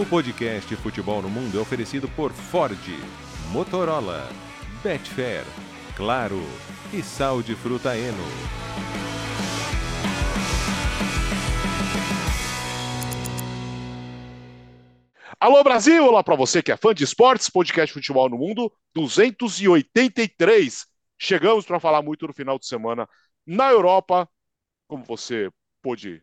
O podcast Futebol no Mundo é oferecido por Ford, Motorola, Betfair, Claro e Sal de Fruta Eno. Alô Brasil, olá para você que é fã de esportes, podcast Futebol no Mundo 283. Chegamos para falar muito no final de semana na Europa, como você pôde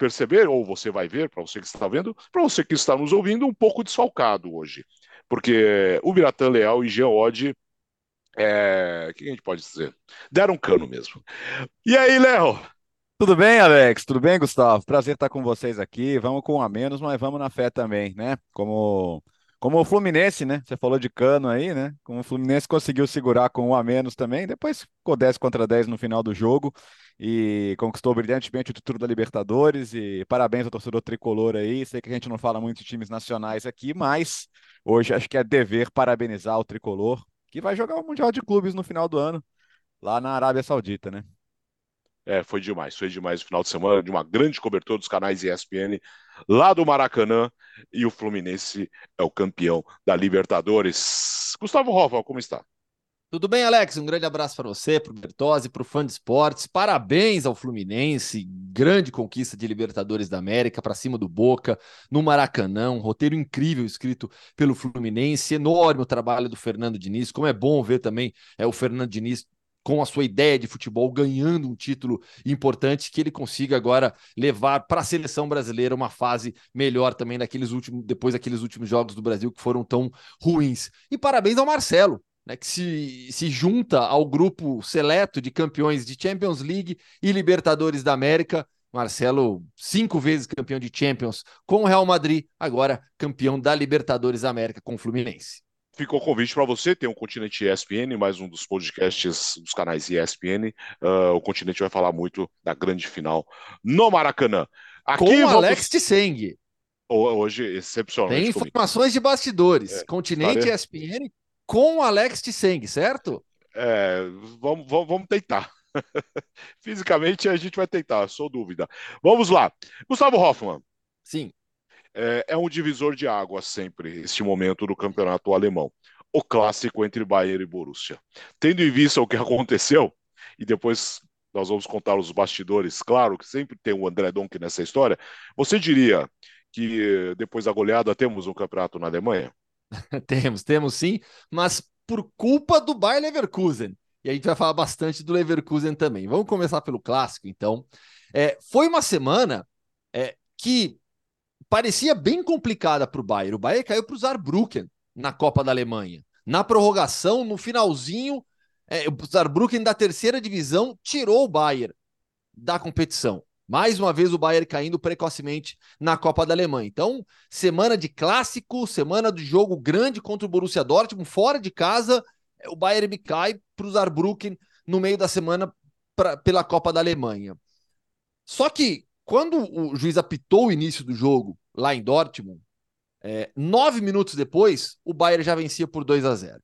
perceber, ou você vai ver, para você que está vendo, para você que está nos ouvindo, um pouco desfalcado hoje. Porque o Biratan Leal e Geode, é... o que a gente pode dizer? Deram um cano mesmo. E aí, Léo? Tudo bem, Alex? Tudo bem, Gustavo? Prazer estar com vocês aqui. Vamos com um a menos, mas vamos na fé também, né? Como, como o Fluminense, né? Você falou de cano aí, né? Como o Fluminense conseguiu segurar com um a menos também, depois ficou 10 contra 10 no final do jogo e conquistou brilhantemente o título da Libertadores. E parabéns ao torcedor tricolor aí. Sei que a gente não fala muito de times nacionais aqui, mas hoje acho que é dever parabenizar o tricolor, que vai jogar o Mundial de Clubes no final do ano, lá na Arábia Saudita, né? É, foi demais, foi demais o final de semana, de uma grande cobertura dos canais ESPN lá do Maracanã e o Fluminense é o campeão da Libertadores. Gustavo Hoffman, como está? Tudo bem, Alex? Um grande abraço para você, para o Bertozzi, para o fã de esportes. Parabéns ao Fluminense, grande conquista de Libertadores da América para cima do Boca, no Maracanã, um roteiro incrível escrito pelo Fluminense, enorme o trabalho do Fernando Diniz. Como é bom ver também é, o Fernando Diniz com a sua ideia de futebol, ganhando um título importante que ele consiga agora levar para a seleção brasileira uma fase melhor também daqueles últimos, depois daqueles últimos jogos do Brasil que foram tão ruins. E parabéns ao Marcelo, né, que se, se junta ao grupo seleto de campeões de Champions League e Libertadores da América. Marcelo, cinco vezes campeão de Champions com o Real Madrid, agora campeão da Libertadores da América com o Fluminense ficou o convite para você, tem o Continente ESPN, mais um dos podcasts dos canais ESPN. Uh, o Continente vai falar muito da grande final no Maracanã. Aqui Com o vamos... Alex Tseng. Hoje, excepcionalmente. Tem informações comigo. de bastidores. É, Continente. ESPN com o Alex Tseng, certo? É, vamos, vamos, vamos tentar. Fisicamente a gente vai tentar, sou dúvida. Vamos lá. Gustavo Hoffman. Sim é, é um divisor de água sempre, este momento do campeonato alemão. O clássico entre Bayern e Borussia. Tendo em vista o que aconteceu, e depois nós vamos contar os bastidores, claro que sempre tem o André Donk nessa história, você diria que depois da goleada temos um campeonato na Alemanha? temos, temos sim, mas por culpa do Bayern Leverkusen. E a gente vai falar bastante do Leverkusen também. Vamos começar pelo clássico, então. É, foi uma semana é, que parecia bem complicada para o Bayern. O Bayern caiu para o Saarbrücken na Copa da Alemanha. Na prorrogação, no finalzinho, é, o Saarbrücken da terceira divisão tirou o Bayern da competição. Mais uma vez o Bayern caindo precocemente na Copa da Alemanha. Então, semana de clássico, semana de jogo grande contra o Borussia Dortmund, fora de casa, o Bayern cai para o Saarbrücken no meio da semana pra, pela Copa da Alemanha. Só que quando o juiz apitou o início do jogo lá em Dortmund, é, nove minutos depois, o Bayern já vencia por 2 a 0.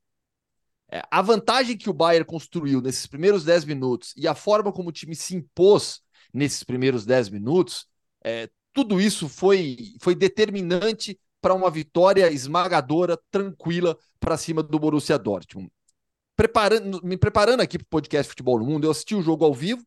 É, a vantagem que o Bayern construiu nesses primeiros 10 minutos e a forma como o time se impôs nesses primeiros 10 minutos, é, tudo isso foi, foi determinante para uma vitória esmagadora, tranquila, para cima do Borussia Dortmund. Preparando, me preparando aqui para o podcast Futebol no Mundo, eu assisti o jogo ao vivo,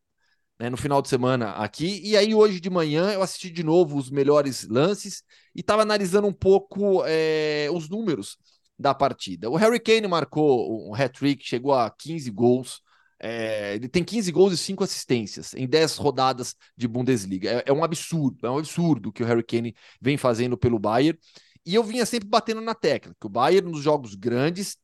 né, no final de semana aqui. E aí, hoje de manhã, eu assisti de novo os melhores lances e estava analisando um pouco é, os números da partida. O Harry Kane marcou um hat-trick, chegou a 15 gols. É, ele tem 15 gols e 5 assistências em 10 rodadas de Bundesliga. É, é, um absurdo, é um absurdo que o Harry Kane vem fazendo pelo Bayern. E eu vinha sempre batendo na tecla, que o Bayern nos jogos grandes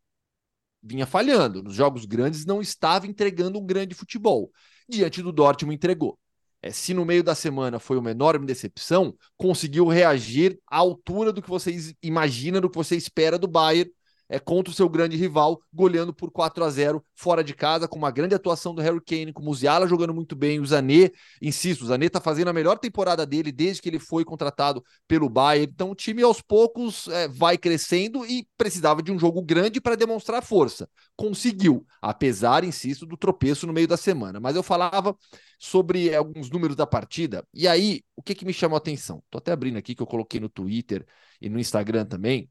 vinha falhando, nos jogos grandes não estava entregando um grande futebol diante do Dortmund entregou. É, se no meio da semana foi uma enorme decepção, conseguiu reagir à altura do que vocês imaginam, do que você espera do Bayern é, contra o seu grande rival, goleando por 4 a 0 fora de casa, com uma grande atuação do Harry Kane, com o Musiala jogando muito bem, o Zané, insisto, o Zané está fazendo a melhor temporada dele desde que ele foi contratado pelo Bayern, então o time aos poucos é, vai crescendo e precisava de um jogo grande para demonstrar força. Conseguiu, apesar, insisto, do tropeço no meio da semana. Mas eu falava sobre alguns números da partida, e aí, o que, que me chamou a atenção? Estou até abrindo aqui, que eu coloquei no Twitter e no Instagram também,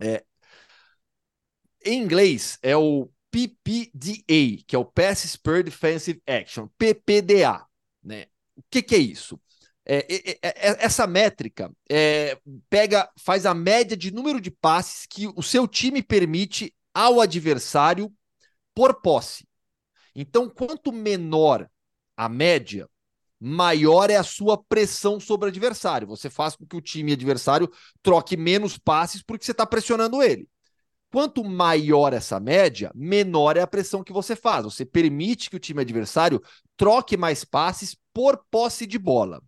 é, em inglês é o PPDA, que é o Pass Per Defensive Action, PPDA. Né? O que, que é isso? É, é, é, é essa métrica é, pega, faz a média de número de passes que o seu time permite ao adversário por posse. Então, quanto menor a média, maior é a sua pressão sobre o adversário. Você faz com que o time adversário troque menos passes porque você está pressionando ele. Quanto maior essa média, menor é a pressão que você faz. Você permite que o time adversário troque mais passes por posse de bola.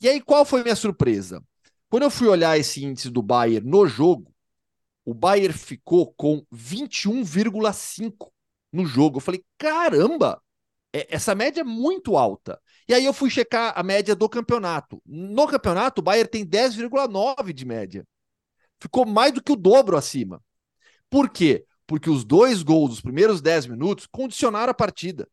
E aí, qual foi minha surpresa? Quando eu fui olhar esse índice do Bayern no jogo, o Bayern ficou com 21,5 no jogo. Eu falei, caramba, é, essa média é muito alta. E aí eu fui checar a média do campeonato. No campeonato, o Bayern tem 10,9 de média. Ficou mais do que o dobro acima. Por quê? Porque os dois gols dos primeiros 10 minutos condicionaram a partida.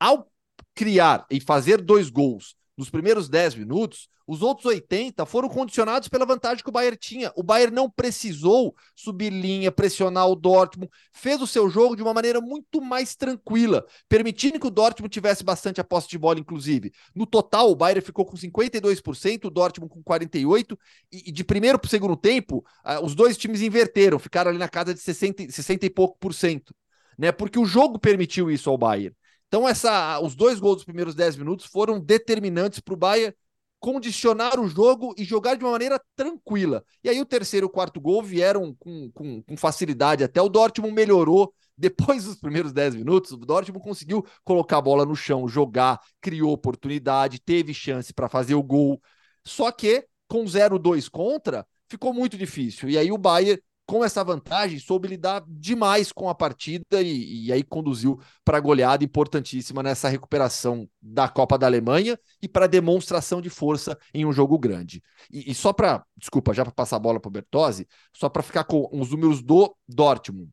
Ao criar e fazer dois gols nos primeiros 10 minutos, os outros 80 foram condicionados pela vantagem que o Bayern tinha. O Bayern não precisou subir linha, pressionar o Dortmund, fez o seu jogo de uma maneira muito mais tranquila, permitindo que o Dortmund tivesse bastante a posse de bola, inclusive. No total, o Bayern ficou com 52%, o Dortmund com 48%, e, de primeiro para o segundo tempo, os dois times inverteram, ficaram ali na casa de 60, 60 e pouco por cento, né? Porque o jogo permitiu isso ao Bayern. Então, essa, os dois gols dos primeiros 10 minutos foram determinantes para o Bayern condicionar o jogo e jogar de uma maneira tranquila. E aí o terceiro e o quarto gol vieram com, com, com facilidade. Até o Dortmund melhorou. Depois dos primeiros 10 minutos, o Dortmund conseguiu colocar a bola no chão, jogar, criou oportunidade, teve chance para fazer o gol. Só que com 0-2 contra, ficou muito difícil. E aí o Bayern com essa vantagem, soube lidar demais com a partida e, e aí conduziu para a goleada importantíssima nessa recuperação da Copa da Alemanha e para demonstração de força em um jogo grande. E, e só para, desculpa, já para passar a bola para o Bertozzi, só para ficar com os números do Dortmund.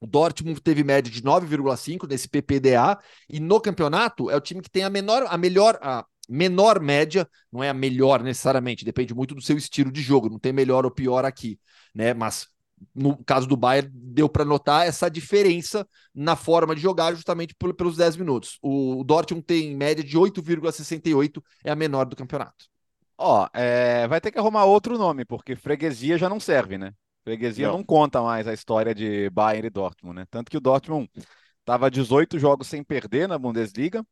O Dortmund teve média de 9,5 nesse PPDA e no campeonato é o time que tem a menor, a melhor, a menor média, não é a melhor necessariamente, depende muito do seu estilo de jogo, não tem melhor ou pior aqui, né? Mas no caso do Bayern, deu para notar essa diferença na forma de jogar, justamente pelos 10 minutos. O, Dortmund tem média de 8,68, é a menor do campeonato. Ó, é, vai ter que arrumar outro nome, porque freguesia já não serve, né? Freguesia não. não conta mais a história de Bayern e Dortmund, né? Tanto que o Dortmund estava 18 jogos sem perder na Bundesliga,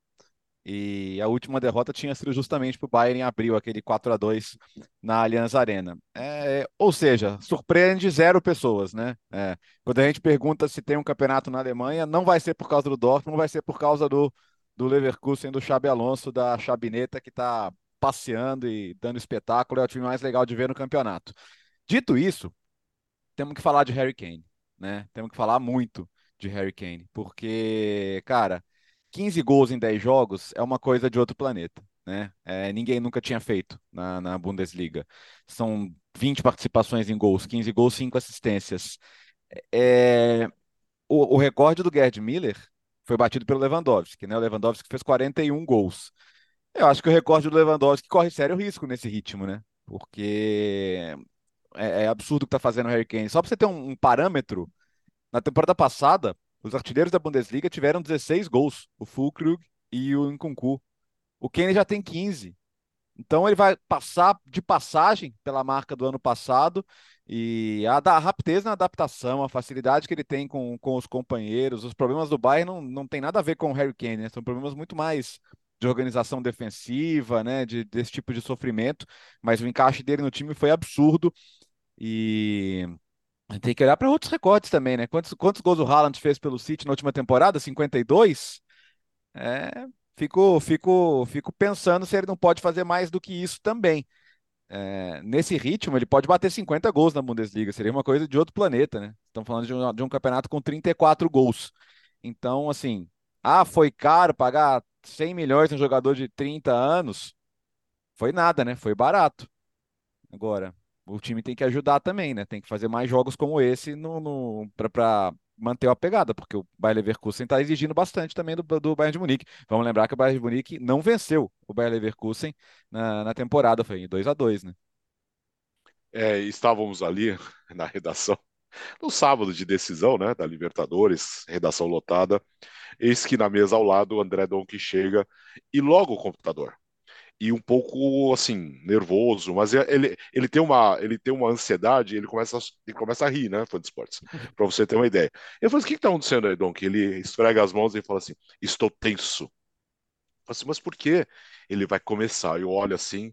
e a última derrota tinha sido justamente para o Bayern em abril, aquele 4 a 2 na Allianz Arena. É, ou seja, surpreende zero pessoas, né? É, quando a gente pergunta se tem um campeonato na Alemanha, não vai ser por causa do Dortmund, vai ser por causa do, do Leverkusen, do Xabi Alonso, da Chabineta, que está passeando e dando espetáculo. É o time mais legal de ver no campeonato. Dito isso, temos que falar de Harry Kane, né? Temos que falar muito de Harry Kane, porque, cara 15 gols em 10 jogos é uma coisa de outro planeta. Né? É, ninguém nunca tinha feito na, na, Bundesliga. São 20 participações em gols, 15 gols, 5 assistências. É, o, o, recorde do Gerd Miller foi batido pelo Lewandowski, né? O Lewandowski fez 41 gols. Eu acho que o recorde do Lewandowski corre sério risco nesse ritmo, né? Porque é, é absurdo o que está fazendo o Harry Kane. Só para você ter um, um parâmetro, na temporada passada, os artilheiros da Bundesliga tiveram 16 gols, o Fulkrug e o Nkunku. O Kane já tem 15. Então ele vai passar de passagem pela marca do ano passado e a, a rapidez na adaptação, a facilidade que ele tem com, com os companheiros, os problemas do Bayern não, não tem nada a ver com o Harry Kane, né? são problemas muito mais de organização defensiva, né? De, desse tipo de sofrimento, mas o encaixe dele no time foi absurdo e tem que olhar para outros recordes também, né? Quantos, quantos gols o Haaland fez pelo City na última temporada? 52? É, fico, fico, fico pensando se ele não pode fazer mais do que isso também. é, nesse ritmo, ele pode bater 50 gols na Bundesliga. Seria uma coisa de outro planeta, né? Estamos falando de um, de um campeonato com 34 gols. Então, assim, ah, foi caro pagar 100 milhões um jogador de 30 anos? Foi nada, né? Foi barato. Agora, o time tem que ajudar também, né? Tem que fazer mais jogos como esse no, no para manter a pegada, porque o Bayer Leverkusen está exigindo bastante também do, do Bayern de Munique. Vamos lembrar que o Bayern de Munique não venceu o Bayer Leverkusen na, na temporada, foi em 2 a 2 né? É, estávamos ali na redação no sábado de decisão, né, da Libertadores, redação lotada. Eis que na mesa ao lado o André Donk chega e logo o computador e um pouco assim nervoso, mas é, ele, ele tem uma ele tem uma ansiedade, ele começa a, ele começa a rir, né, fã de esportes, para você ter uma ideia. Eu falei, o que está acontecendo aí, Dom? Que ele esfrega as mãos e fala assim, estou tenso. Eu falei assim, mas por quê? Ele vai começar. Eu olho assim,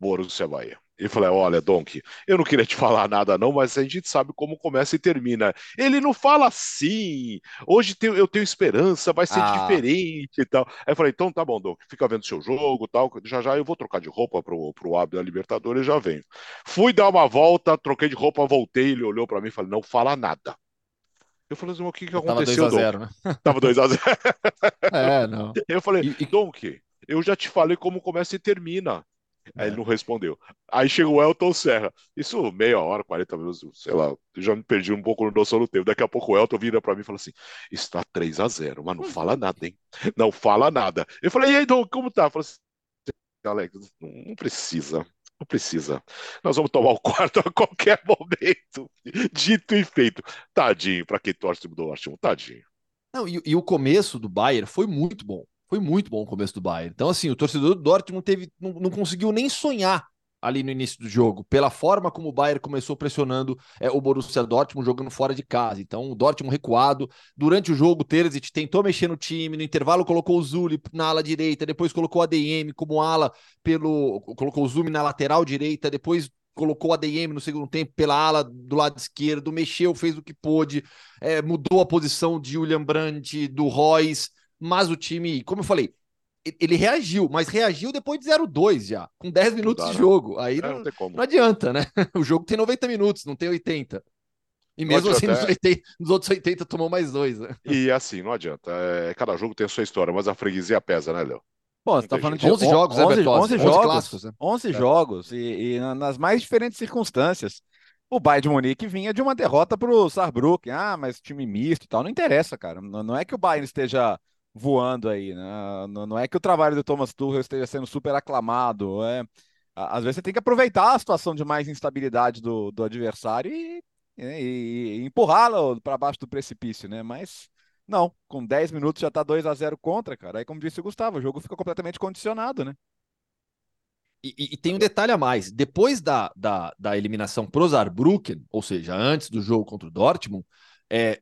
Borussia Bahia. Ele falou: Olha, Donk, eu não queria te falar nada, não, mas a gente sabe como começa e termina. Ele não fala assim. Hoje eu tenho esperança, vai ser ah. diferente e tal. Aí eu falei: Então tá bom, Donk, fica vendo seu jogo tal. Já já eu vou trocar de roupa pro, pro Ab da Libertadores e já venho. Fui dar uma volta, troquei de roupa, voltei. Ele olhou para mim e falou: Não fala nada. Eu falei assim, o que, que aconteceu, Tava 2x0, né? Tava 2x0. é, não. Eu falei, e, Donk, eu já te falei como começa e termina. Aí ele não respondeu. Aí chegou o Elton Serra. Isso meia hora, 40 minutos, sei lá, eu já me perdi um pouco no noção do tempo. Daqui a pouco o Elton vira para mim e fala assim: está 3 a 0 mas não fala nada, hein? Não fala nada. Eu falei, e aí, Dom, como tá? Eu falei assim, Alex, não precisa. Não precisa. Nós vamos tomar o quarto a qualquer momento. Dito e feito. Tadinho, para quem torce do Dortmund, tadinho. Não, e, e o começo do Bayern foi muito bom. Foi muito bom o começo do Bayern. Então, assim, o torcedor do Dortmund teve, não, não conseguiu nem sonhar ali no início do jogo, pela forma como o Bayern começou pressionando é, o Borussia Dortmund jogando fora de casa. Então, o Dortmund recuado. Durante o jogo, o Terzic tentou mexer no time, no intervalo colocou o Zuli na ala direita, depois colocou o ADM como ala pelo... colocou o Zumi na lateral direita, depois colocou o ADM no segundo tempo pela ala do lado esquerdo, mexeu, fez o que pôde, é, mudou a posição de Julian Brandt, do Royce, mas o time, como eu falei, ele reagiu, mas reagiu depois de 0-2 já, com 10 minutos de jogo. Aí é, não, não, não, adianta, né? O jogo tem 90 minutos, não tem 80. E mesmo assim, nos, 80, nos, outros 80 tomou mais dois. Né? E assim, não adianta. É, cada jogo tem a sua história, mas a freguesia pesa, né, Léo? Bom, você tá falando de 11 jogos, 11, né, 11, 11 jogos, clássicos, né? 11 é. jogos e, e, nas mais diferentes circunstâncias. O Bayern de Munique vinha de uma derrota para o Saarbrücken. Ah, mas time misto e tal. Não interessa, cara. Não, não é que o Bayern esteja voando aí, né? Não é que o trabalho do Thomas Tuchel esteja sendo super aclamado, é... Às vezes você tem que aproveitar a situação de mais instabilidade do, do adversário e, e, e empurrá-lo para baixo do precipício, né? Mas não, com 10 minutos já tá 2 a 0 contra, cara. Aí, como disse o Gustavo, o jogo fica completamente condicionado, né? E, e, e, tem um detalhe a mais. Depois da, da, da eliminação pro Saarbrücken, ou seja, antes do jogo contra o Dortmund, é,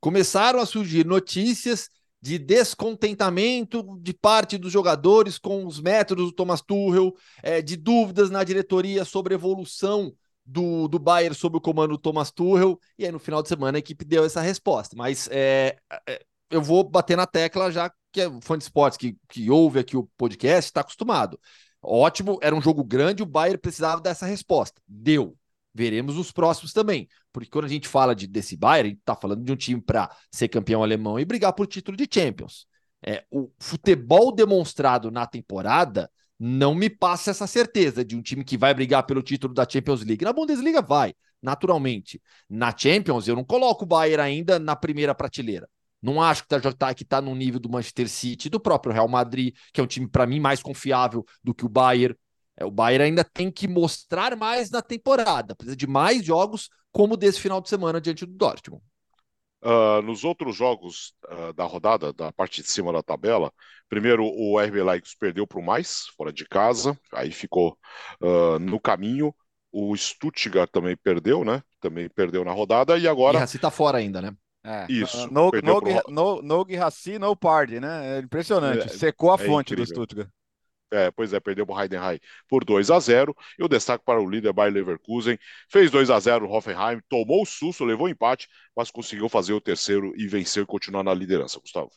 começaram a surgir notícias de descontentamento de parte dos jogadores com os métodos do Thomas Tuchel, é, de dúvidas na diretoria sobre a evolução do, do Bayern sob o comando do Thomas Tuchel, e aí no final de semana a equipe deu essa resposta. Mas é, é, eu vou bater na tecla já que é fã de esportes que, que ouve aqui o podcast está acostumado. Ótimo, era um jogo grande, o Bayern precisava dessa resposta. Deu. Veremos os próximos também. Porque quando a gente fala de, desse Bayern, a gente está falando de um time para ser campeão alemão e brigar por título de Champions. É, o futebol demonstrado na temporada não me passa essa certeza de um time que vai brigar pelo título da Champions League. Na Bundesliga vai, naturalmente. Na Champions, eu não coloco o Bayern ainda na primeira prateleira. Não acho que está que tá no nível do Manchester City, do próprio Real Madrid, que é um time, para mim, mais confiável do que o Bayern. É, o Bayern ainda tem que mostrar mais na temporada, precisa de mais jogos como desse final de semana diante do Dortmund. Uh, nos outros jogos uh, da rodada, da parte de cima da tabela, primeiro o RB Leipzig perdeu para o mais, fora de casa, aí ficou uh, no caminho. O Stuttgart também perdeu, né? Também perdeu na rodada e agora. E Rassi tá fora ainda, né? É. Isso. No, no, pro... no, no, no, no party, né? É impressionante. É, Secou a é fonte incrível. do Stuttgart. É, pois é, perdeu para o Heidenheim por 2 a 0 E o destaque para o líder Bayer Leverkusen. Fez 2 a 0 o Hoffenheim, tomou o susto, levou o empate, mas conseguiu fazer o terceiro e venceu e continuar na liderança, Gustavo.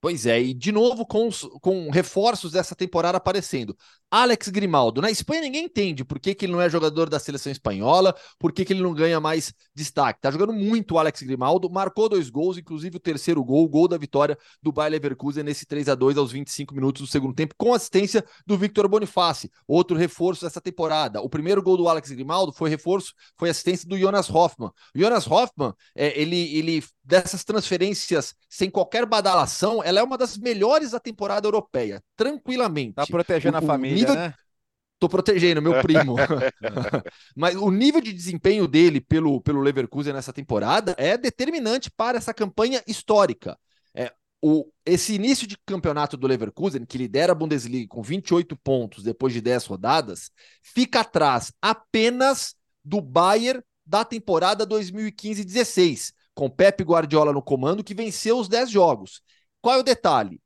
Pois é, e de novo com, com reforços dessa temporada aparecendo. Alex Grimaldo. Na Espanha ninguém entende por que, que ele não é jogador da seleção espanhola, por que, que ele não ganha mais destaque. Tá jogando muito o Alex Grimaldo, marcou dois gols, inclusive o terceiro gol, o gol da vitória do Bayer Leverkusen nesse 3 a 2 aos 25 minutos do segundo tempo, com assistência do Victor Boniface, outro reforço dessa temporada. O primeiro gol do Alex Grimaldo foi reforço, foi assistência do Jonas Hoffmann. O Jonas Hoffmann, é, ele, ele dessas transferências sem qualquer badalação, ela é uma das melhores da temporada europeia, tranquilamente. Tá protegendo o, a família, nível... né? Tô protegendo meu primo. Mas o nível de desempenho dele pelo, pelo Leverkusen nessa temporada é determinante para essa campanha histórica. É, o, esse início de campeonato do Leverkusen, que lidera a Bundesliga com 28 pontos depois de 10 rodadas, fica atrás apenas do Bayern da temporada 2015-16, com Pep Guardiola no comando, que venceu os 10 jogos. Qual é o detalhe?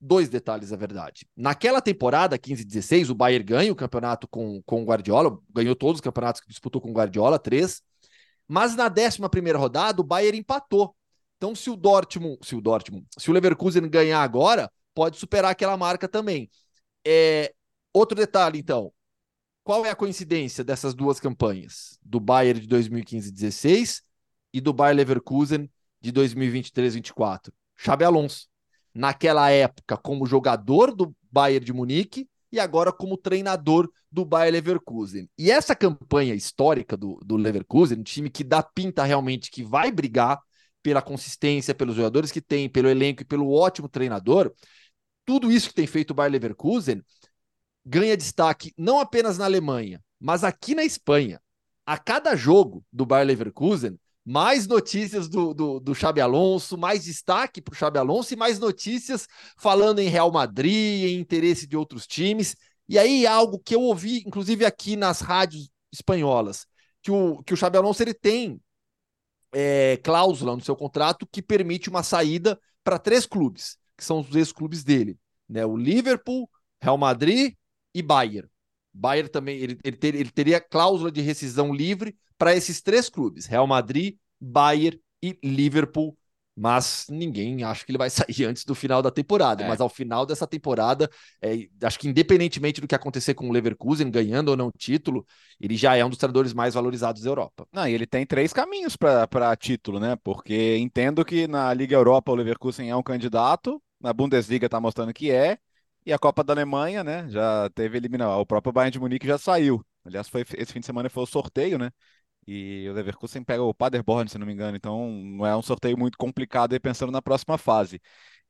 Dois detalhes, na verdade. Naquela temporada, 15-16, o Bayern ganha o campeonato com, com o Guardiola, ganhou todos os campeonatos que disputou com o Guardiola, três. Mas na 11 rodada, o Bayern empatou. Então, se o Dortmund, se o Dortmund, se o Leverkusen ganhar agora, pode superar aquela marca também. É, outro detalhe, então. Qual é a coincidência dessas duas campanhas? Do Bayern de 2015-16 e do Bayer Leverkusen de 2023-24. Xabi Alonso, naquela época como jogador do Bayern de Munique e agora como treinador do Bayer Leverkusen. E essa campanha histórica do, do Leverkusen, um time que dá pinta realmente que vai brigar pela consistência, pelos jogadores que tem, pelo elenco e pelo ótimo treinador, tudo isso que tem feito o Bayer Leverkusen ganha destaque não apenas na Alemanha, mas aqui na Espanha. A cada jogo do Bayer Leverkusen, mais notícias do, do, do Xabi Alonso, mais destaque para o Xabi Alonso e mais notícias falando em Real Madrid, em interesse de outros times. E aí algo que eu ouvi, inclusive aqui nas rádios espanholas, que o, que o Xabi Alonso ele tem é, cláusula no seu contrato que permite uma saída para três clubes, que são os ex-clubes dele, né? O Liverpool, Real Madrid e Bayern. Bayern também ele, ele, ter, ele teria cláusula de rescisão livre para esses três clubes: Real Madrid, Bayern e Liverpool. Mas ninguém acha que ele vai sair antes do final da temporada. É. Mas ao final dessa temporada, é, acho que independentemente do que acontecer com o Leverkusen, ganhando ou não o título, ele já é um dos treinadores mais valorizados da Europa. Não, e ele tem três caminhos para título, né? Porque entendo que na Liga Europa o Leverkusen é um candidato, na Bundesliga está mostrando que é, e a Copa da Alemanha, né? Já teve eliminação. O próprio Bayern de Munique já saiu. Aliás, foi, esse fim de semana foi o sorteio, né? E o Leverkusen pega o Paderborn, se não me engano. Então, não é um sorteio muito complicado aí pensando na próxima fase.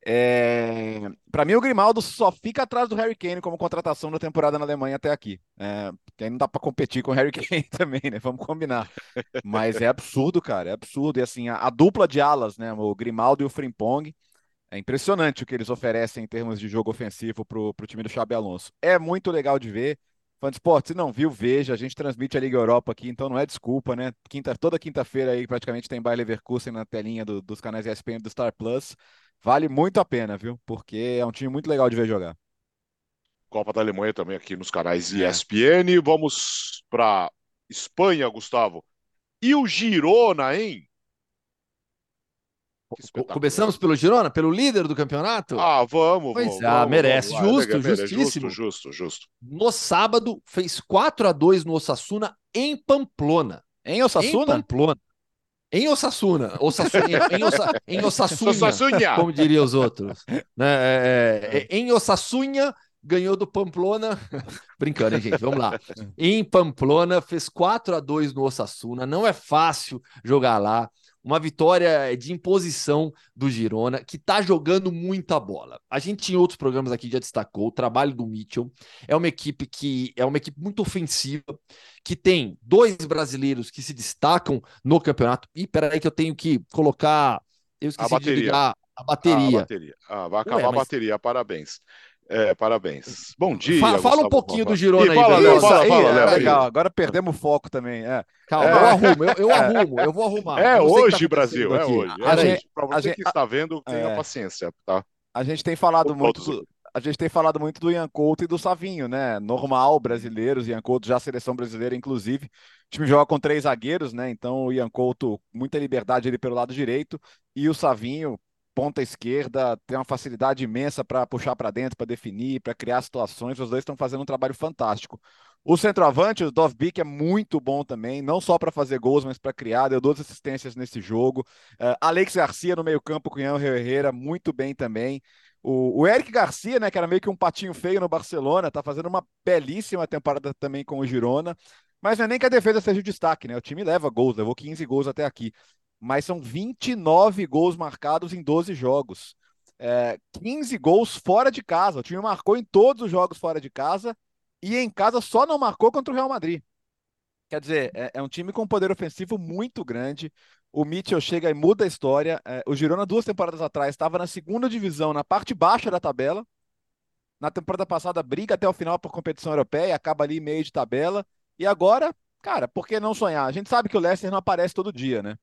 É... Para mim, o Grimaldo só fica atrás do Harry Kane como contratação da temporada na Alemanha até aqui. É... Porque aí não dá para competir com o Harry Kane também, né? Vamos combinar. Mas é absurdo, cara. É absurdo. E assim, a, a dupla de alas, né? O Grimaldo e o Frimpong. É impressionante o que eles oferecem em termos de jogo ofensivo para o time do Xabi Alonso. É muito legal de ver. Fã de esporte, se não viu, veja. A gente transmite a Liga Europa aqui, então não é desculpa, né? Quinta, toda quinta-feira aí praticamente tem Bayer Leverkusen na telinha do, dos canais ESPN do Star Plus. Vale muito a pena, viu? Porque é um time muito legal de ver jogar. Copa da Alemanha também aqui nos canais é. ESPN. Vamos para Espanha, Gustavo. E o Girona, hein? Começamos pelo Girona, pelo líder do campeonato? Ah, vamos. Pois vamos, é, vamos, merece. Vamos, justo, merece. justíssimo. Justo, justo, justo. No sábado, fez 4 a 2 no Osasuna em Pamplona. Em Osasuna? Em Pamplona. Em Osasuna. Osasuna em, Osa, em Osasuna, como diriam os outros. Né? É, é, é, em Osasuna, ganhou do Pamplona. Brincando, hein, gente? Vamos lá. Em Pamplona, fez 4 a 2 no Osasuna. Não é fácil jogar lá uma vitória de imposição do Girona, que está jogando muita bola. A gente em outros programas aqui já destacou o trabalho do Mitchell. É uma equipe que é uma equipe muito ofensiva, que tem dois brasileiros que se destacam no campeonato. E peraí que eu tenho que colocar. Eu esqueci de ligar a bateria. Ah, a bateria. Ah, vai acabar Ué, mas... a bateria, parabéns. É, parabéns. Bom dia. Fala, fala um pouquinho do Girona aí, fala, Léo, fala, fala, é, legal, agora perdemos o foco também. É. Calma, é. eu arrumo, eu, eu, arrumo, eu vou arrumar. É hoje, tá Brasil, é hoje. É a hoje. Gente, Para você gente, que está vendo, tenha é. paciência, tá? A gente tem falado muito. Do, a gente tem falado muito do Ian Couto e do Savinho, né? Normal, brasileiros, Ian Couto já seleção brasileira, inclusive. O time joga com três zagueiros, né? Então o Ian Couto, muita liberdade ali pelo lado direito, e o Savinho, ponta esquerda, tem uma facilidade imensa para puxar para dentro, para definir, para criar situações. Os dois estão fazendo um trabalho fantástico. O centroavante, o Dovbik, é muito bom também, não só para fazer gols, mas para criar. Deu duas assistências nesse jogo. Uh, Alex Garcia no meio-campo com o Herrera, muito bem também. O, o, Eric Garcia, né, que era meio que um patinho feio no Barcelona, tá fazendo uma belíssima temporada também com o Girona. Mas não é nem que a defesa seja o destaque, né? O time leva gols, levou 15 gols até aqui. Mas são 29 gols marcados em 12 jogos. É, 15 gols fora de casa. O time marcou em todos os jogos fora de casa e em casa só não marcou contra o Real Madrid. Quer dizer, é, é um time com poder ofensivo muito grande. O Mitchell chega e muda a história. É, o Girona, duas temporadas atrás, estava na segunda divisão, na parte baixa da tabela. Na temporada passada, briga até o final por competição europeia, acaba ali meio de tabela. E agora, cara, por que não sonhar? A gente sabe que o Leicester não aparece todo dia, né?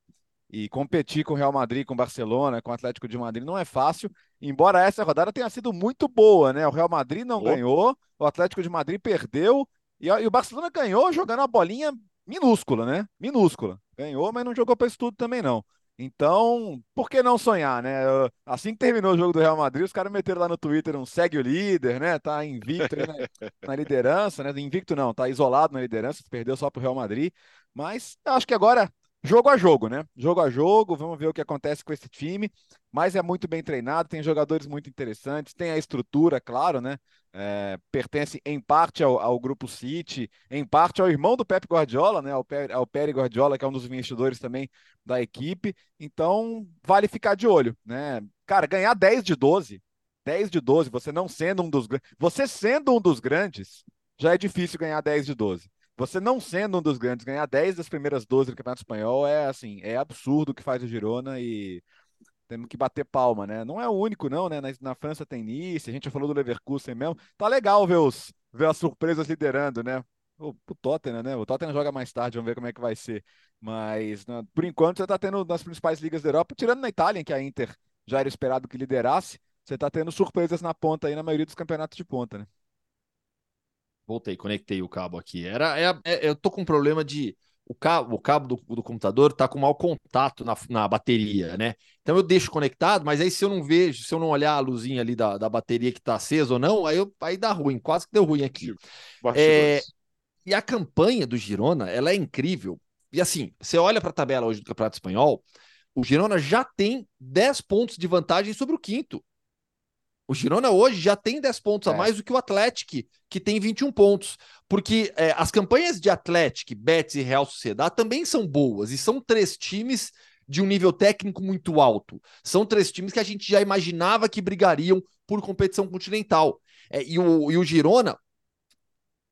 E competir com o Real Madrid, com o Barcelona, com o Atlético de Madrid não é fácil, embora essa rodada tenha sido muito boa, né? O Real Madrid não oh. ganhou, o Atlético de Madrid perdeu e, e, o Barcelona ganhou jogando uma bolinha minúscula, né? Minúscula. Ganhou, mas não jogou para isso tudo também não. Então, por que não sonhar, né? Assim que terminou o jogo do Real Madrid, os caras meteram lá no Twitter um segue o líder, né? Tá invicto na, na, liderança, né? Invicto não, tá isolado na liderança, perdeu só pro Real Madrid. Mas eu acho que agora, jogo a jogo, né? Jogo a jogo, vamos ver o que acontece com esse time. Mas é muito bem treinado, tem jogadores muito interessantes, tem a estrutura, claro, né? é, pertence em parte ao, ao, grupo City, em parte ao irmão do Pep Guardiola, né, ao, ao Peri Guardiola, que é um dos investidores também da equipe. Então, vale ficar de olho, né? Cara, ganhar 10 de 12, 10 de 12, você não sendo um dos você sendo um dos grandes, já é difícil ganhar 10 de 12. Você não sendo um dos grandes, ganhar 10 das primeiras 12 do Campeonato Espanhol é assim, é absurdo o que faz o Girona e temos que bater palma, né? Não é o único, não, né? Na, na, França tem Nice, a gente já falou do Leverkusen mesmo. Tá legal ver, os, ver as surpresas liderando, né? O, o Tottenham, né? O Tottenham joga mais tarde, vamos ver como é que vai ser. Mas, né, por enquanto, você tá tendo nas principais ligas da Europa, tirando na Itália, em que a Inter já era esperado que liderasse, você tá tendo surpresas na ponta aí na maioria dos campeonatos de ponta, né? Voltei, conectei o cabo aqui. Era, é, é, eu tô com um problema de o cabo, o cabo do, do computador está com mau contato na, na bateria, né? Então eu deixo conectado, mas aí se eu não vejo, se eu não olhar a luzinha ali da, da bateria que está acesa ou não, aí, eu, aí dá ruim, quase que deu ruim aqui. É, e a campanha do Girona, ela é incrível. E assim, você olha para a tabela hoje do Campeonato Espanhol, o Girona já tem 10 pontos de vantagem sobre o quinto. O Girona hoje já tem 10 pontos é. a mais do que o Atlético, que tem 21 pontos. Porque é, as campanhas de Atlético, Betis e Real Sociedade também são boas. E são três times de um nível técnico muito alto. São três times que a gente já imaginava que brigariam por competição continental. É, e, o, e o Girona,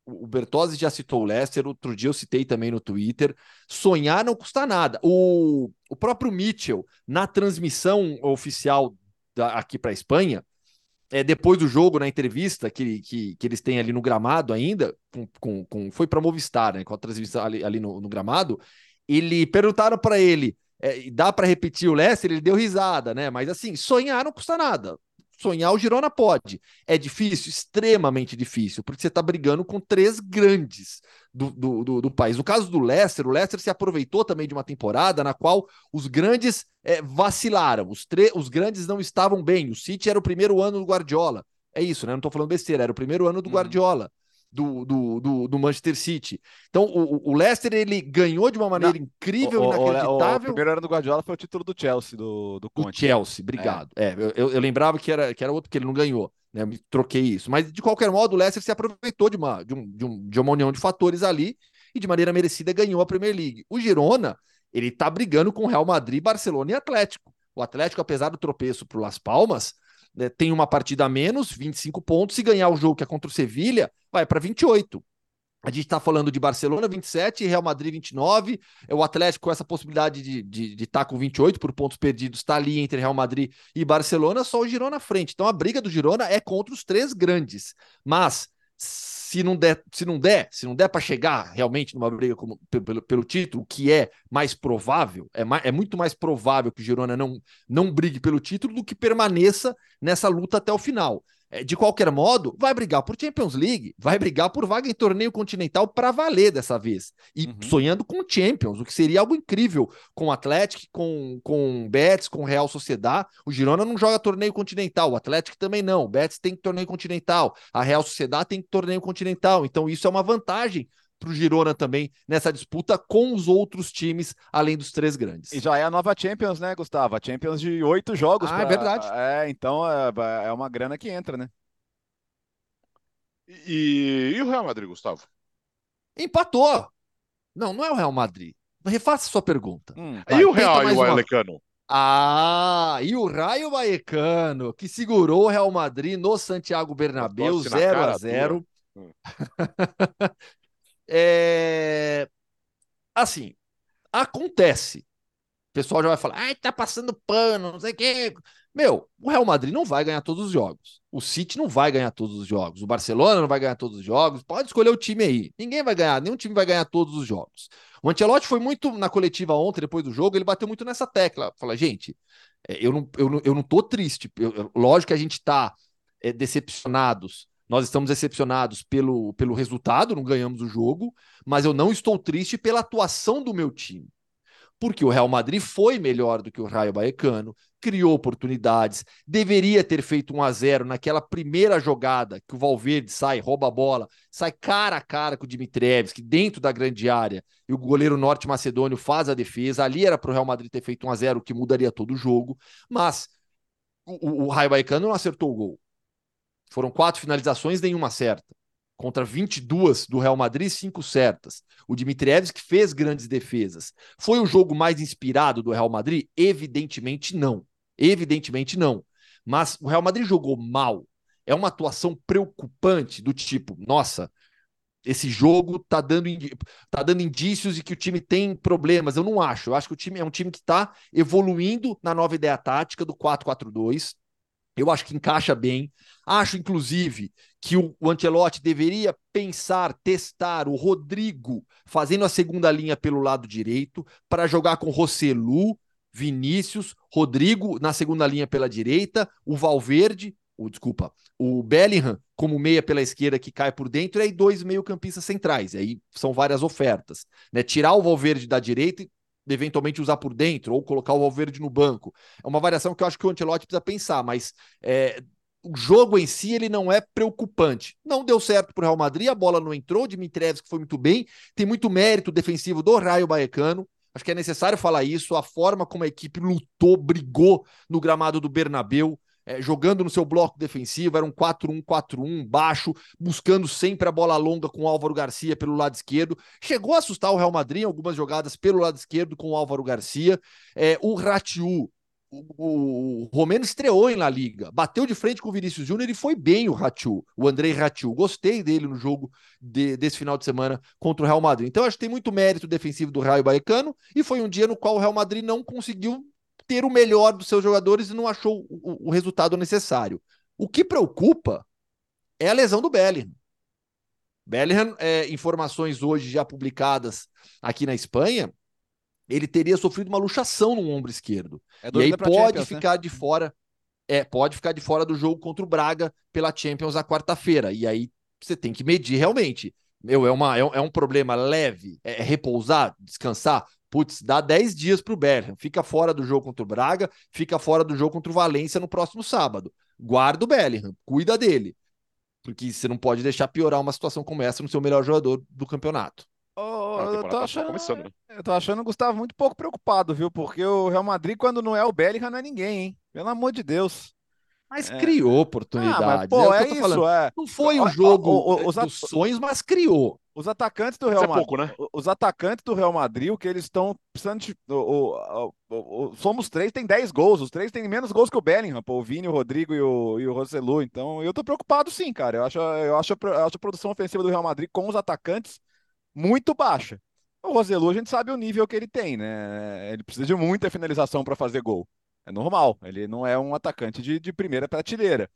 o Bertozzi já citou o Leicester, outro dia eu citei também no Twitter. Sonhar não custa nada. O, o próprio Mitchell, na transmissão oficial da, aqui para a Espanha, é, depois do jogo, na entrevista que, que, que eles têm ali no gramado ainda, com, com, com foi para Movistar, né, com a transmissão ali, ali no, no gramado, ele perguntaram para ele, é, dá para repetir o Leicester? Ele deu risada, né? Mas assim, sonhar não custa nada sonhar o Girona pode. É difícil? Extremamente difícil, porque você está brigando com três grandes do, do, do, do, país. No caso do Leicester, o Leicester se aproveitou também de uma temporada na qual os grandes é, vacilaram, os, os grandes não estavam bem. O City era o primeiro ano do Guardiola. É isso, né? Não estou falando besteira, era o primeiro ano do uhum. Guardiola do, do, do, do, Manchester City. Então, o, o Leicester ele ganhou de uma maneira Não, incrível, o, inacreditável. O, primeiro ano do Guardiola foi o título do Chelsea, do, do Conte. Do Chelsea, obrigado. É, é eu, eu, lembrava que era, que era outro que ele não ganhou. Né? Me troquei isso. Mas, de qualquer modo, o Leicester se aproveitou de uma, de, um, de, um, de uma união de fatores ali e, de maneira merecida, ganhou a Premier League. O Girona, ele tá brigando com Real Madrid, Barcelona e Atlético. O Atlético, apesar do tropeço para o Las Palmas, né, tem uma partida a menos, 25 pontos. Se ganhar o jogo que é contra o Sevilha, vai para 28. A gente está falando de Barcelona 27, Real Madrid 29. É o Atlético com essa possibilidade de estar de, de tá com 28 por pontos perdidos, está ali entre Real Madrid e Barcelona, só o Girona à frente. Então a briga do Girona é contra os três grandes. Mas se não der, se não der, se não der para chegar realmente numa briga como, pelo, pelo título, que é mais provável, é, mais, é muito mais provável que o Girona não, não brigue pelo título do que permaneça nessa luta até o final. É, de qualquer modo, vai brigar por Champions League, vai brigar por vaga em torneio continental para valer dessa vez. E uhum. sonhando com Champions, o que seria algo incrível com o Atlético, com, com o Betis, com o Real Sociedad. O Girona não joga torneio continental, o Atlético também não. O Betis tem torneio continental, a Real Sociedad tem torneio continental. Então, isso é uma vantagem para o Girona também nessa disputa com os outros times, além dos três grandes. E já é a nova Champions, né, Gustavo? A Champions de oito jogos. Ah, pra... é verdade. É, então é, é uma grana que entra, né? E, e o Real Madrid, Gustavo? Empatou. Não, não é o Real Madrid. Refaça sua pergunta. Hum, e o Real e o Vallecano? Ah, e o Raio Vallecano, que segurou o Real Madrid no Santiago Bernabéu 0 a 0 É... Assim, acontece. O pessoal já vai falar, ai, tá passando pano, não sei o quê. Meu, o Real Madrid não vai ganhar todos os jogos. O City não vai ganhar todos os jogos. O Barcelona não vai ganhar todos os jogos. Pode escolher o time aí. Ninguém vai ganhar, nenhum time vai ganhar todos os jogos. O Ancelotti foi muito na coletiva ontem, depois do jogo, ele bateu muito nessa tecla. Fala, gente, é, eu não, eu não, eu não tô triste. Eu, lógico que a gente tá é, decepcionados nós estamos decepcionados pelo, pelo resultado, não ganhamos o jogo, mas eu não estou triste pela atuação do meu time. Porque o Real Madrid foi melhor do que o Raio Baecano, criou oportunidades, deveria ter feito 1 a 0 naquela primeira jogada que o Valverde sai, rouba a bola, sai cara a cara com o Dimitrievski dentro da grande área e o goleiro norte-macedônio faz a defesa. Ali era para o Real Madrid ter feito 1 a 0 que mudaria todo o jogo, mas o, o Raio Baecano não acertou o gol. Foram quatro finalizações, nenhuma certa. Contra 22 do Real Madrid, cinco certas. O Dmitrievski fez grandes defesas. Foi o jogo mais inspirado do Real Madrid? Evidentemente não. Evidentemente não. Mas o Real Madrid jogou mal. É uma atuação preocupante do tipo, nossa, esse jogo tá dando, tá dando indícios de que o time tem problemas. Eu não acho. Eu acho que o time é um time que está evoluindo na nova ideia tática do 4-4-2. Eu acho que encaixa bem. Acho, inclusive, que o, o Ancelotti deveria pensar, testar o Rodrigo fazendo a segunda linha pelo lado direito para jogar com Rossellu, Vinícius, Rodrigo na segunda linha pela direita, o Valverde, o, desculpa, o Bellingham como meia pela esquerda que cai por dentro, e aí dois meio-campistas centrais. E aí são várias ofertas. Né? Tirar o Valverde da direita e eventualmente usar por dentro ou colocar o Valverde no banco. É uma variação que eu acho que o Ancelotti precisa pensar, mas é, o jogo em si ele não é preocupante. Não deu certo para o Real Madrid, a bola não entrou, o Dimitrievski foi muito bem, tem muito mérito defensivo do Raio Baecano. Acho que é necessário falar isso, a forma como a equipe lutou, brigou no gramado do Bernabeu, é, jogando no seu bloco defensivo, era um 4-1-4-1 baixo, buscando sempre a bola longa com o Álvaro Garcia pelo lado esquerdo. Chegou a assustar o Real Madrid em algumas jogadas pelo lado esquerdo com o Álvaro Garcia. É, o Ratiu, o, o, estreou em La Liga, bateu de frente com o Vinícius Júnior e foi bem o Ratiu, o Andrei Ratiu. Gostei dele no jogo de, desse final de semana contra o Real Madrid. Então, acho que tem muito mérito defensivo do Raio Baecano e foi um dia no qual o Real Madrid não conseguiu ter o melhor dos seus jogadores e não achou o, o resultado necessário. O que preocupa é a lesão do Bellingham. Bellingham, é, informações hoje já publicadas aqui na Espanha, ele teria sofrido uma luxação no ombro esquerdo. É e aí pode Champions, né? ficar né? de fora, é, pode ficar de fora do jogo contra o Braga pela Champions na quarta-feira. E aí você tem que medir realmente. Meu, é, uma, é, é um problema leve, é, é repousar, descansar putz, dá 10 dias para o Bellingham, fica fora do jogo contra o Braga, fica fora do jogo contra o Valência no próximo sábado. Guarda o Bellingham, cuida dele, porque você não pode deixar piorar uma situação como essa no seu melhor jogador do campeonato. Oh, eu, tô tá achando, né? eu tô achando o Gustavo muito pouco preocupado, viu? Porque o Real Madrid, quando não é o Bellingham, não é ninguém, hein? Pelo amor de Deus. Mas é. criou oportunidades. Ah, mas, pô, é, é isso, é. Não foi o jogo o, o, os dos sonhos, mas criou. Os atacantes do Real é Madrid, né? os atacantes do Real Madrid, o que eles estão precisando de, o, o, somos três, tem 10 gols, os três têm menos gols que o Bellingham, pô, o Vini, o Rodrigo e o, e o Roselu, então eu tô preocupado sim, cara, eu acho, eu acho, eu acho a produção ofensiva do Real Madrid com os atacantes muito baixa. O Roselu, a gente sabe o nível que ele tem, né? Ele precisa de muita finalização para fazer gol. É normal, ele não é um atacante de, de primeira prateleira.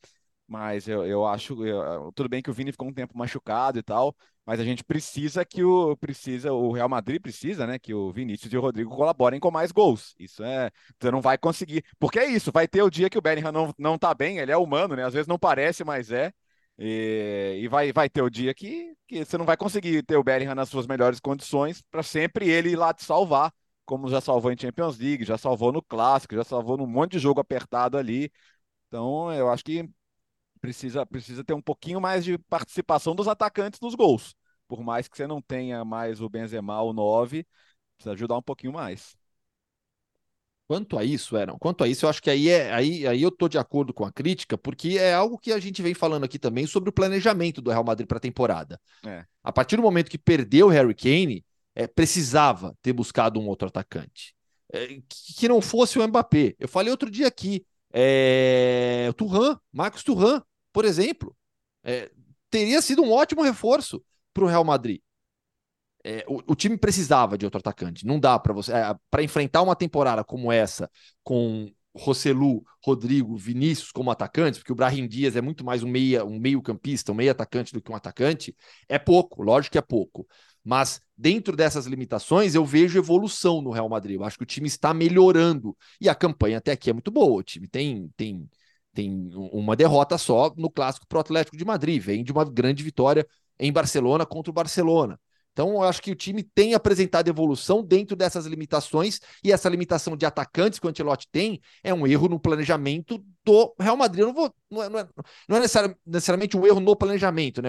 Mas eu, eu acho, eu, tudo bem que o Vini ficou um tempo machucado e tal, mas a gente precisa que o precisa o Real Madrid precisa, né, que o Vinícius e o Rodrigo colaborem com mais gols. Isso é, você não vai conseguir, porque é isso, vai ter o dia que o Bellingham não, não tá bem, ele é humano, né? Às vezes não parece, mas é. E, e vai, vai ter o dia que, que você não vai conseguir ter o Bellingham nas suas melhores condições para sempre ele ir lá te salvar, como já salvou em Champions League, já salvou no Clássico, já salvou num monte de jogo apertado ali. Então, eu acho que precisa, precisa ter um pouquinho mais de participação dos atacantes nos gols. Por mais que você não tenha mais o Benzema, o 9, precisa ajudar um pouquinho mais. Quanto a isso, Eram, quanto a isso, eu acho que aí, é, aí, aí eu tô de acordo com a crítica, porque é algo que a gente vem falando aqui também sobre o planejamento do Real Madrid para a temporada. É. A partir do momento que perdeu o Harry Kane, é, precisava ter buscado um outro atacante. É, que, não fosse o Mbappé. Eu falei outro dia aqui, é, Turhan, Marcos Turhan, por exemplo, é, teria sido um ótimo reforço para o Real Madrid. É, o, o, time precisava de outro atacante. Não dá para você. É, para enfrentar uma temporada como essa, com Roselu, Rodrigo, Vinícius como atacantes, porque o Brahim Dias é muito mais um meia, um meio-campista, um meio atacante do que um atacante, é pouco, lógico que é pouco. Mas dentro dessas limitações, eu vejo evolução no Real Madrid. Eu acho que o time está melhorando. E a campanha até aqui é muito boa. O time tem, tem tem uma derrota só no clássico pro Atlético de Madrid, vem de uma grande vitória em Barcelona contra o Barcelona. Então, eu acho que o time tem apresentado evolução dentro dessas limitações, e essa limitação de atacantes que o Ancelotti tem é um erro no planejamento do Real Madrid. Eu não, vou, não, é, não é, não é necessariamente um erro no planejamento, né?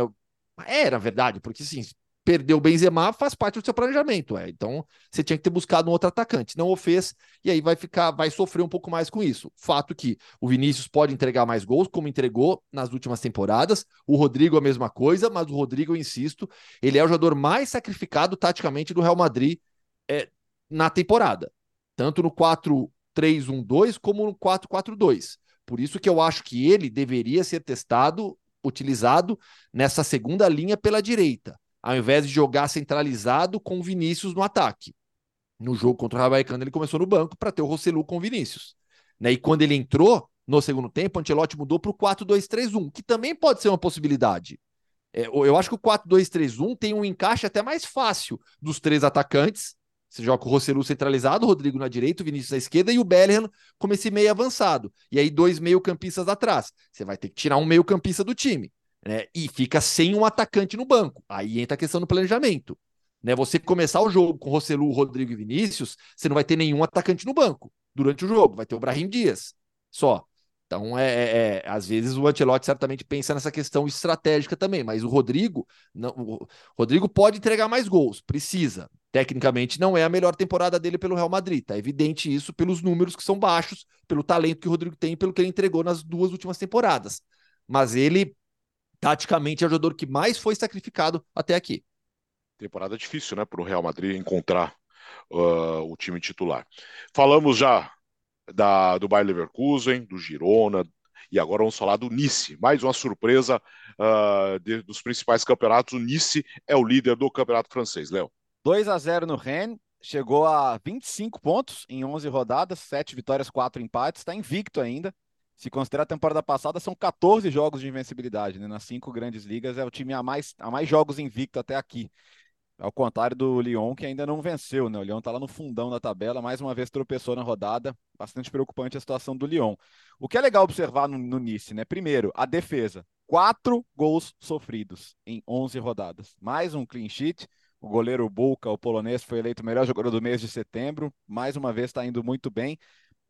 Era verdade, porque sim, perdeu o Benzema faz parte do seu planejamento. É. Então, você tinha que ter buscado um outro atacante. Não o fez, e aí vai ficar, vai sofrer um pouco mais com isso. Fato que o Vinícius pode entregar mais gols, como entregou nas últimas temporadas. O Rodrigo a mesma coisa, mas o Rodrigo, eu insisto, ele é o jogador mais sacrificado taticamente do Real Madrid é, na temporada. Tanto no 4-3-1-2 como no 4-4-2. Por isso que eu acho que ele deveria ser testado, utilizado nessa segunda linha pela direita ao invés de jogar centralizado com o Vinícius no ataque. No jogo contra o Rabaicano, ele começou no banco para ter o Rossellu com o Vinícius. Né? E quando ele entrou no segundo tempo, o Ancelotti mudou para o 4-2-3-1, que também pode ser uma possibilidade. É, eu acho que o 4-2-3-1 tem um encaixe até mais fácil dos três atacantes. Você joga o Rossellu centralizado, o Rodrigo na direita, o Vinícius à esquerda e o Bellingham como esse meio avançado. E aí dois meio-campistas atrás. Você vai ter que tirar um meio-campista do time né? E fica sem um atacante no banco. Aí entra a questão do planejamento. Né? Você começar o jogo com Roselu, Rodrigo e Vinícius, você não vai ter nenhum atacante no banco durante o jogo, vai ter o Brahim Dias só. Então, é, é, é, às vezes o Ancelotti certamente pensa nessa questão estratégica também, mas o Rodrigo, não, o Rodrigo pode entregar mais gols, precisa. Tecnicamente, não é a melhor temporada dele pelo Real Madrid. Tá evidente isso pelos números que são baixos, pelo talento que o Rodrigo tem, pelo que ele entregou nas duas últimas temporadas. Mas ele taticamente é o jogador que mais foi sacrificado até aqui. Temporada difícil, né, para o Real Madrid encontrar uh, o time titular. Falamos já da, do Bayer Leverkusen, do Girona, e agora vamos falar do Nice. Mais uma surpresa uh, de, dos principais campeonatos. O Nice é o líder do campeonato francês, Léo. 2 a 0 no Rennes, chegou a 25 pontos em 11 rodadas, 7 vitórias, 4 empates, está invicto ainda. Se considerar a temporada passada, são 14 jogos de invencibilidade. Né? Nas cinco grandes ligas, é o time a mais, a mais jogos invicto até aqui. Ao contrário do Lyon, que ainda não venceu. Né? O Lyon está lá no fundão da tabela, mais uma vez tropeçou na rodada. Bastante preocupante a situação do Lyon. O que é legal observar no, no Nice, né? Primeiro, a defesa. Quatro gols sofridos em 11 rodadas. Mais um clean sheet. O goleiro Bulka, o polonês, foi eleito o melhor jogador do mês de setembro. Mais uma vez está indo muito bem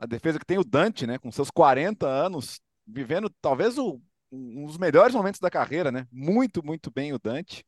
a defesa que tem o Dante, né, com seus 40 anos, vivendo talvez o, um dos melhores momentos da carreira, né? Muito, muito bem o Dante.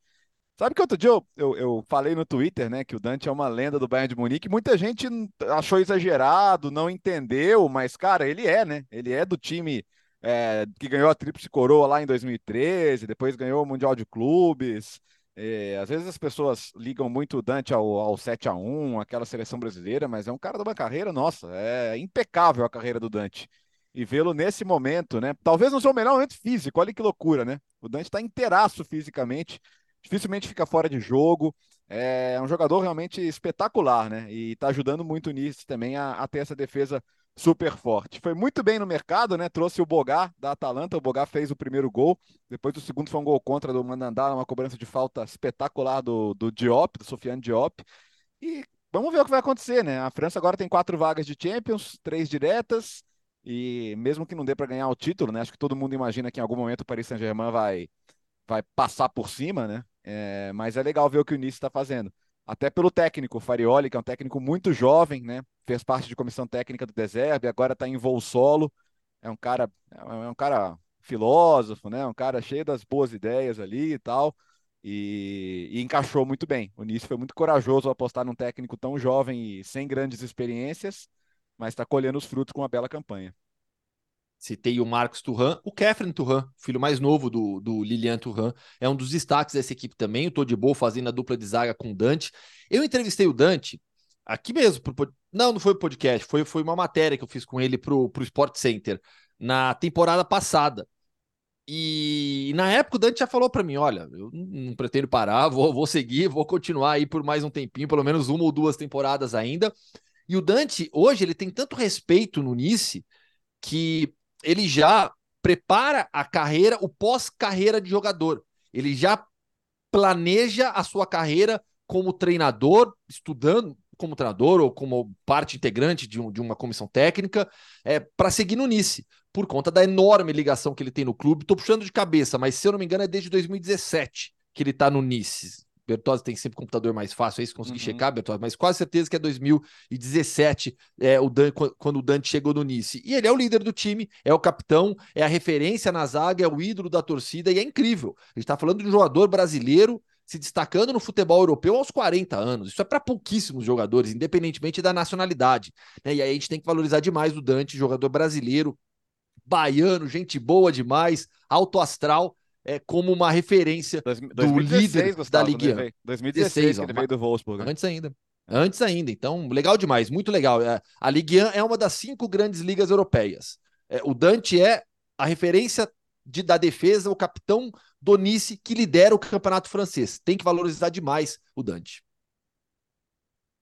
Sabe que outro dia eu, eu, eu, falei no Twitter, né, que o Dante é uma lenda do Bayern de Munique. Muita gente achou exagerado, não entendeu, mas, cara, ele é, né? Ele é do time é, que ganhou a Tríplice Coroa lá em 2013, depois ganhou o Mundial de Clubes. É, às vezes as pessoas ligam muito o Dante ao, ao 7 a 1 aquela seleção brasileira, mas é um cara de uma carreira, nossa, é impecável a carreira do Dante. E vê-lo nesse momento, né? Talvez não seja o melhor momento físico, olha que loucura, né? O Dante está inteiraço fisicamente, dificilmente fica fora de jogo. É um jogador realmente espetacular, né? E está ajudando muito nisso também a, a ter essa defesa super forte. Foi muito bem no mercado, né? Trouxe o Bogá da Atalanta. O Bogá fez o primeiro gol. Depois o segundo foi um gol contra do Mandandá, uma cobrança de falta espetacular do, do Diop, do Sofiane Diop. E vamos ver o que vai acontecer, né? A França agora tem quatro vagas de Champions, três diretas. E mesmo que não dê para ganhar o título, né? Acho que todo mundo imagina que em algum momento o Paris Saint-Germain vai, vai passar por cima, né? É, mas é legal ver o que o Nice está fazendo até pelo técnico, Farioli, que é um técnico muito jovem, né? Fez parte de comissão técnica do Deserve, agora está em voo solo. É um cara, é um cara filósofo, né? Um cara cheio das boas ideias ali e tal. E, e encaixou muito bem. O Nice foi muito corajoso apostar num técnico tão jovem e sem grandes experiências, mas está colhendo os frutos com uma bela campanha. Citei o Marcos Turran, o Kefren Turran, filho mais novo do, do Lilian Turran, é um dos destaques dessa equipe também. O Todibo fazendo a dupla de zaga com o Dante. Eu entrevistei o Dante aqui mesmo. Pro, não, não foi o podcast, foi, foi uma matéria que eu fiz com ele pro, pro Sport Center na temporada passada. E na época o Dante já falou para mim: olha, eu não pretendo parar, vou, vou seguir, vou continuar aí por mais um tempinho, pelo menos uma ou duas temporadas ainda. E o Dante, hoje, ele tem tanto respeito no Nice que ele já prepara a carreira, o pós-carreira de jogador. Ele já planeja a sua carreira como treinador, estudando como treinador ou como parte integrante de, um, de uma comissão técnica, é, para seguir no Nice, por conta da enorme ligação que ele tem no clube. Estou puxando de cabeça, mas se eu não me engano é desde 2017 que ele está no Nice. Bertozzi tem sempre computador mais fácil aí, se conseguir uhum. checar, Bertozzi, mas quase certeza que é 2017, é, o Dan, quando o Dante chegou no Nice. E ele é o líder do time, é o capitão, é a referência na zaga, é o ídolo da torcida e é incrível. A gente está falando de um jogador brasileiro se destacando no futebol europeu aos 40 anos. Isso é para pouquíssimos jogadores, independentemente da nacionalidade. Né? E aí a gente tem que valorizar demais o Dante, jogador brasileiro, baiano, gente boa demais, alto astral é, como uma referência Dois, do 2016, líder Gustavo, da Liga. Né, 2016, 16, ele veio do Wolfsburg. Antes ainda. Antes ainda. Então, legal demais, muito legal. É, a Ligue 1 é uma das cinco grandes ligas europeias. É, o Dante é a referência de, da defesa, o capitão do Nice que lidera o campeonato francês. Tem que valorizar demais o Dante.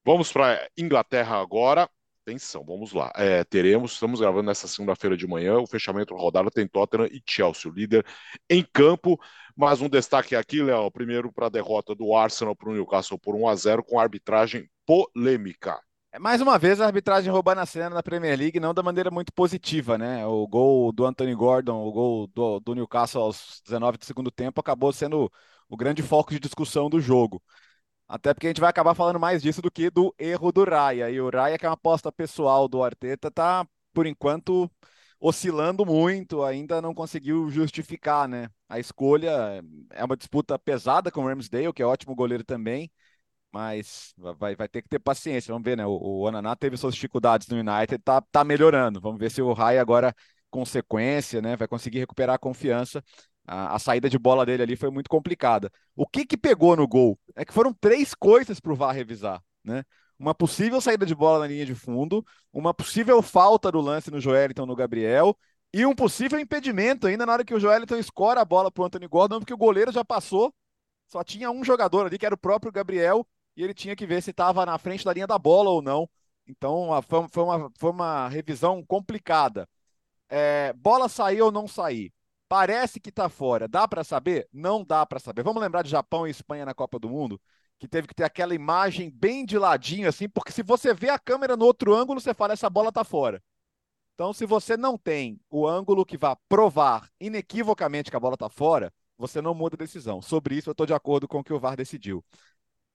Vamos para Inglaterra agora. Atenção, vamos lá. É, teremos, estamos gravando nessa segunda-feira de manhã, o fechamento da rodada tem Tottenham e Chelsea, o líder em campo. Mas um destaque aqui, Léo, primeiro para a derrota do Arsenal para o Newcastle por 1 a 0 com arbitragem polêmica. É mais uma vez a arbitragem roubando a cena na Premier League, não da maneira muito positiva, né? O gol do Anthony Gordon, o gol do, do Newcastle aos 19 do segundo tempo, acabou sendo o grande foco de discussão do jogo. Até porque a gente vai acabar falando mais disso do que do erro do Raya. E o Raya, que é uma aposta pessoal do Arteta, tá, por enquanto, oscilando muito, ainda não conseguiu justificar, né? A escolha é uma disputa pesada com o Ramsdale, que é ótimo goleiro também, mas vai, vai ter que ter paciência. Vamos ver, né? O, o Ananá teve suas dificuldades no United, tá, tá melhorando. Vamos ver se o Raya agora, com sequência, né, vai conseguir recuperar a confiança a, a, saída de bola dele ali foi muito complicada. O que que pegou no gol? É que foram três coisas para o VAR revisar, né? Uma possível saída de bola na linha de fundo, uma possível falta do lance no Joeliton no Gabriel e um possível impedimento ainda na hora que o Joeliton escora a bola para o Anthony Gordon, porque o goleiro já passou, só tinha um jogador ali que era o próprio Gabriel e ele tinha que ver se estava na frente da linha da bola ou não. Então foi, uma, foi uma revisão complicada. É, bola sair ou não sair? Parece que está fora. Dá para saber? Não dá para saber. Vamos lembrar de Japão e Espanha na Copa do Mundo, que teve que ter aquela imagem bem de ladinho assim, porque se você vê a câmera no outro ângulo, você fala essa bola está fora. Então, se você não tem o ângulo que vá provar inequivocamente que a bola está fora, você não muda a decisão. Sobre isso, eu estou de acordo com o que o VAR decidiu.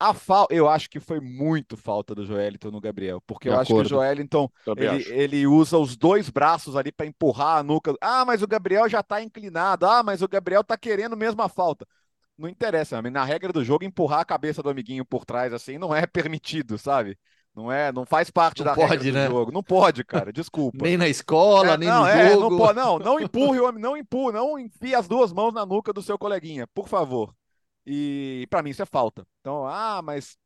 A fal... Eu acho que foi muito falta do Joeliton no Gabriel, porque de eu acho que o Joeliton ele, ele usa os dois braços ali para empurrar a nuca. Ah, mas o Gabriel já está inclinado. Ah, mas o Gabriel está querendo mesmo a falta. Não interessa, na regra do jogo, empurrar a cabeça do amiguinho por trás assim não é permitido, sabe? Não é, não faz parte não da pode, regra né? do jogo. Não pode, cara, desculpa. nem na escola, é, nem não, no é, jogo. Não, pode, não, não empurre o homem, não empurre, não enfie as duas mãos na nuca do seu coleguinha, por favor. E para mim isso é falta. Então, ah, mas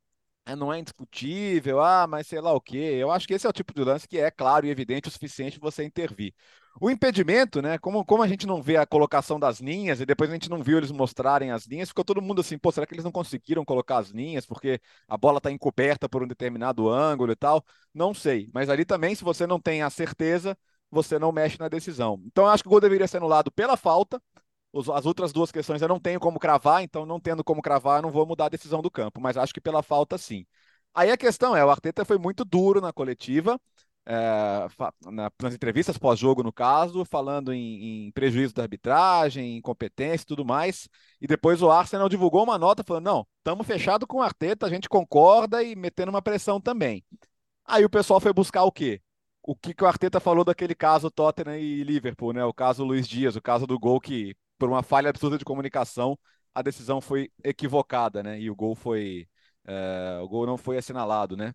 é, não é indiscutível, ah, mas sei lá o quê. Eu acho que esse é o tipo de lance que é claro e evidente o suficiente você intervir. O impedimento, né? Como, como a gente não vê a colocação das linhas e depois a gente não viu eles mostrarem as linhas, ficou todo mundo assim, pô, será que eles não conseguiram colocar as linhas porque a bola está encoberta por um determinado ângulo e tal? Não sei. Mas ali também, se você não tem a certeza, você não mexe na decisão. Então, eu acho que o gol deveria ser anulado pela falta. As outras duas questões eu não tenho como cravar, então não tendo como cravar, eu não vou mudar a decisão do campo, mas acho que pela falta sim. Aí a questão é, o Arteta foi muito duro na coletiva, é, nas entrevistas pós-jogo, no caso, falando em, em, prejuízo da arbitragem, incompetência e tudo mais. E depois o Arsenal divulgou uma nota falando: não, estamos fechado com o Arteta, a gente concorda e metendo uma pressão também. Aí o pessoal foi buscar o quê? O que, que o Arteta falou daquele caso Tottenham e Liverpool, né? O caso Luiz Dias, o caso do gol que, por uma falha absurda de comunicação, a decisão foi equivocada, né? E o gol foi. É, o gol não foi assinalado, né?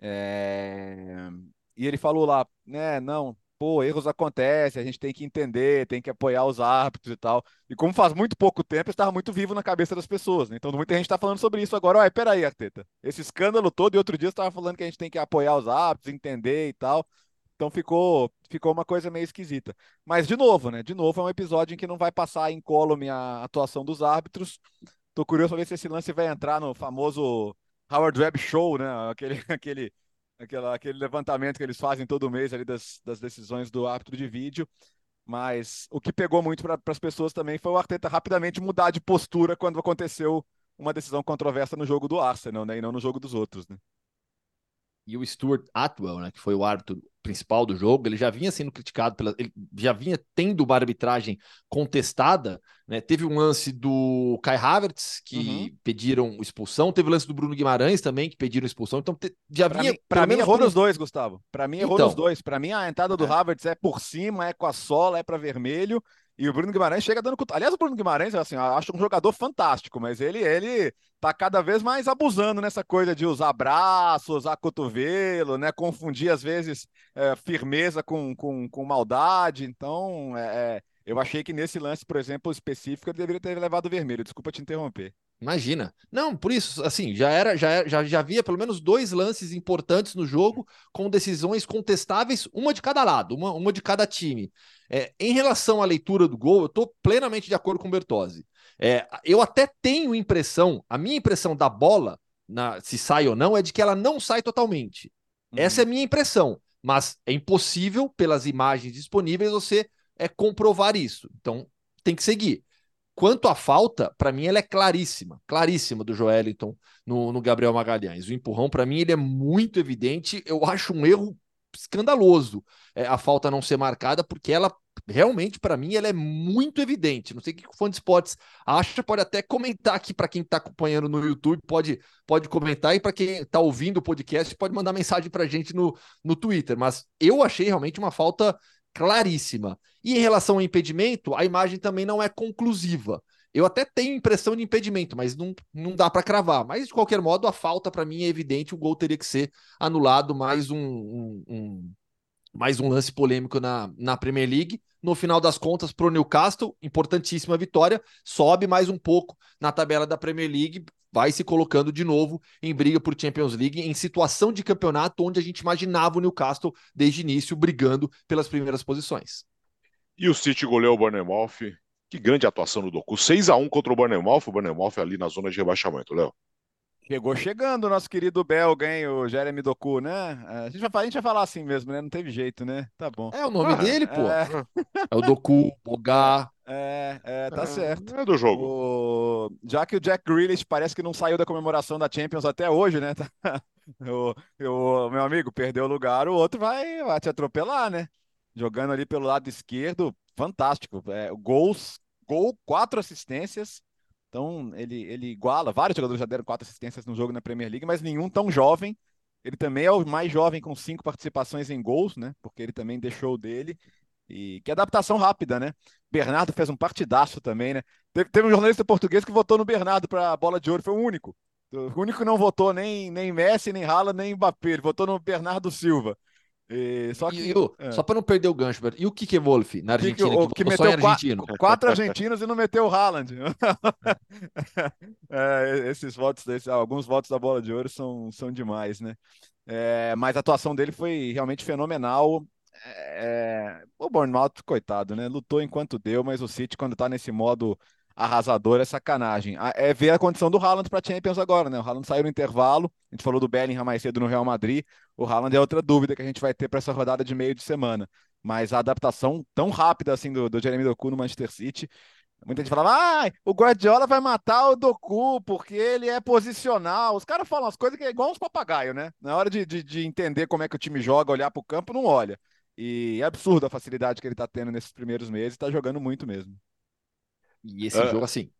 É, e ele falou lá, né, não, pô, erros acontecem, a gente tem que entender, tem que apoiar os árbitros e tal. E como faz muito pouco tempo, estava muito vivo na cabeça das pessoas, né? Então muita gente está falando sobre isso agora. Olha, peraí, Arteta, esse escândalo todo, e outro dia estava falando que a gente tem que apoiar os árbitros, entender e tal. Então ficou, ficou uma coisa meio esquisita. Mas, de novo, né? De novo, é um episódio em que não vai passar incólume a atuação dos árbitros. Tô curioso para ver se esse lance vai entrar no famoso Howard Webb Show, né? Aquele, aquele aquela, aquele levantamento que eles fazem todo mês ali das, das decisões do árbitro de vídeo. Mas o que pegou muito para as pessoas também foi o Arteta rapidamente mudar de postura quando aconteceu uma decisão controversa no jogo do Arsenal, né? E não no jogo dos outros, né? E o Stuart Atwell, né, que foi o árbitro principal do jogo, ele já vinha sendo criticado pela. Ele já vinha tendo uma arbitragem contestada. Né? Teve um lance do Kai Havertz, que uhum. pediram expulsão, teve o lance do Bruno Guimarães também, que pediram expulsão. Então te, já pra vinha. Mim, pra mim errou nos dois, Gustavo. Para mim errou então, nos dois. Para mim a entrada do é. Havertz é por cima, é com a sola, é para vermelho. E o Bruno Guimarães chega dando. Aliás, o Bruno Guimarães, assim, acho um jogador fantástico, mas ele, ele tá cada vez mais abusando nessa coisa de usar braço, usar cotovelo, né? Confundir, às vezes, é, firmeza com, com, com maldade. Então, é, é, eu achei que nesse lance, por exemplo, específico, ele deveria ter levado o vermelho. Desculpa te interromper. Imagina. Não, por isso, assim, já era, já, já, já havia pelo menos dois lances importantes no jogo com decisões contestáveis, uma de cada lado, uma, uma de cada time. É, em relação à leitura do gol, eu estou plenamente de acordo com o Bertozzi. É, eu até tenho impressão, a minha impressão da bola, na, se sai ou não, é de que ela não sai totalmente. Uhum. Essa é a minha impressão. Mas é impossível, pelas imagens disponíveis, você é, comprovar isso. Então, tem que seguir. Quanto à falta, para mim ela é claríssima, claríssima do Joeliton no, no Gabriel Magalhães. O empurrão, para mim, ele é muito evidente. Eu acho um erro escandaloso é, a falta não ser marcada, porque ela realmente, para mim, ela é muito evidente. Não sei o que o fã de esportes acha, pode até comentar aqui para quem está acompanhando no YouTube, pode, pode comentar, e para quem está ouvindo o podcast, pode mandar mensagem para gente no, no Twitter. Mas eu achei realmente uma falta claríssima. E em relação ao impedimento, a imagem também não é conclusiva. Eu até tenho impressão de impedimento, mas não, não dá para cravar. Mas, de qualquer modo, a falta para mim é evidente, o gol teria que ser anulado, mais um, um, um, mais um lance polêmico na, na Premier League. No final das contas, para o Newcastle, importantíssima vitória, sobe mais um pouco na tabela da Premier League, vai se colocando de novo em briga por Champions League, em situação de campeonato onde a gente imaginava o Newcastle desde início brigando pelas primeiras posições. E o City goleou o Bournemouth. Que grande atuação no Doku. 6 a 1 contra o Bournemouth, o Bournemouth ali na zona de rebaixamento, Léo. Chegou chegando o nosso querido belga, hein, o Jeremy Doku, né? A gente, vai, a gente vai falar assim mesmo, né? Não teve jeito, né? Tá bom. É o nome ah, dele, pô. É... é o Doku, Bogá. É, é, tá é, certo. É do jogo. O... Já que o Jack Grealish parece que não saiu da comemoração da Champions até hoje, né? o, o meu amigo perdeu o lugar, o outro vai, vai te atropelar, né? Jogando ali pelo lado esquerdo, fantástico. É, gols, gol, quatro assistências. Então ele, ele iguala. Vários jogadores já deram quatro assistências no jogo na Premier League, mas nenhum tão jovem. Ele também é o mais jovem com cinco participações em gols, né? Porque ele também deixou dele. E que adaptação rápida, né? Bernardo fez um partidaço também, né? Teve, teve um jornalista português que votou no Bernardo para a bola de ouro, foi o único. O único que não votou nem, nem Messi, nem Haaland, nem Mbappé. Ele votou no Bernardo Silva. E, só que, e, e, é. Só para não perder o gancho, e o Kike Wolf na Argentina? Que, que, que meteu argentino. Quatro, quatro argentinos e não meteu o Haaland. é, esses votos, desse, alguns votos da bola de ouro são, são demais, né? É, mas a atuação dele foi realmente fenomenal. É... O Bournemouth, coitado, né? Lutou enquanto deu, mas o City, quando tá nesse modo arrasador, é sacanagem. É ver a condição do Haaland para Champions agora, né? O Haaland saiu no intervalo, a gente falou do Bellingham mais cedo no Real Madrid. O Haaland é outra dúvida que a gente vai ter para essa rodada de meio de semana. Mas a adaptação tão rápida assim do, do Jeremy Doku no Manchester City Muita gente falava, ah, o Guardiola vai matar o Doku porque ele é posicional. Os caras falam as coisas que é igual uns papagaios, né? Na hora de, de, de entender como é que o time joga, olhar para o campo, não olha. E é absurdo a facilidade que ele está tendo nesses primeiros meses, está jogando muito mesmo. E esse uh, jogo, assim,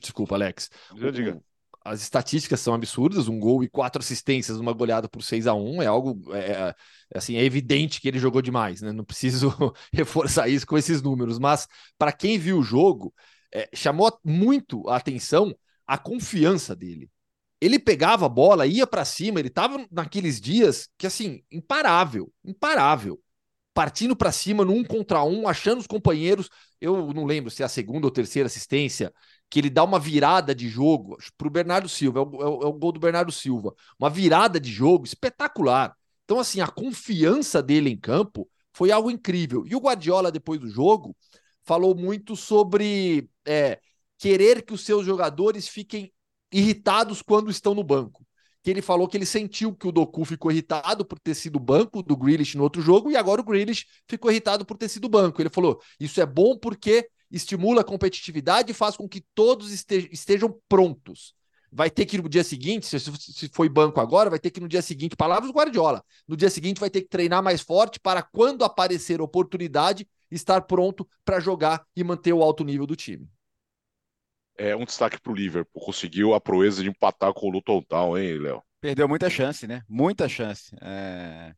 desculpa, Alex. Já diga as estatísticas são absurdas, um gol e quatro assistências numa goleada por 6 a 1 é algo é, é, assim, é evidente que ele jogou demais, né? Não preciso reforçar isso com esses números, mas para quem viu o jogo, é, chamou muito a atenção a confiança dele. Ele pegava a bola, ia para cima, ele estava naqueles dias que assim, imparável, imparável. Partindo para cima no um contra um, achando os companheiros. Eu não lembro se é a segunda ou terceira assistência que ele dá uma virada de jogo para o Bernardo Silva, é o, é, o, é o, gol do Bernardo Silva, uma virada de jogo espetacular. Então, assim, a confiança dele em campo foi algo incrível. E o Guardiola, depois do jogo, falou muito sobre é, querer que os seus jogadores fiquem irritados quando estão no banco. Que ele falou que ele sentiu que o Doku ficou irritado por ter sido banco do Grealish no outro jogo e agora o Grealish ficou irritado por ter sido banco. Ele falou: Isso é bom porque estimula a competitividade e faz com que todos estejam prontos. Vai ter que ir no dia seguinte, se foi banco agora, vai ter que ir no dia seguinte, palavras do Guardiola. No dia seguinte vai ter que treinar mais forte para quando aparecer oportunidade, estar pronto para jogar e manter o alto nível do time. É um destaque para o Liverpool. Conseguiu a proeza de empatar com o Luton Town, hein, Léo? Perdeu muita chance, né? Muita chance. É...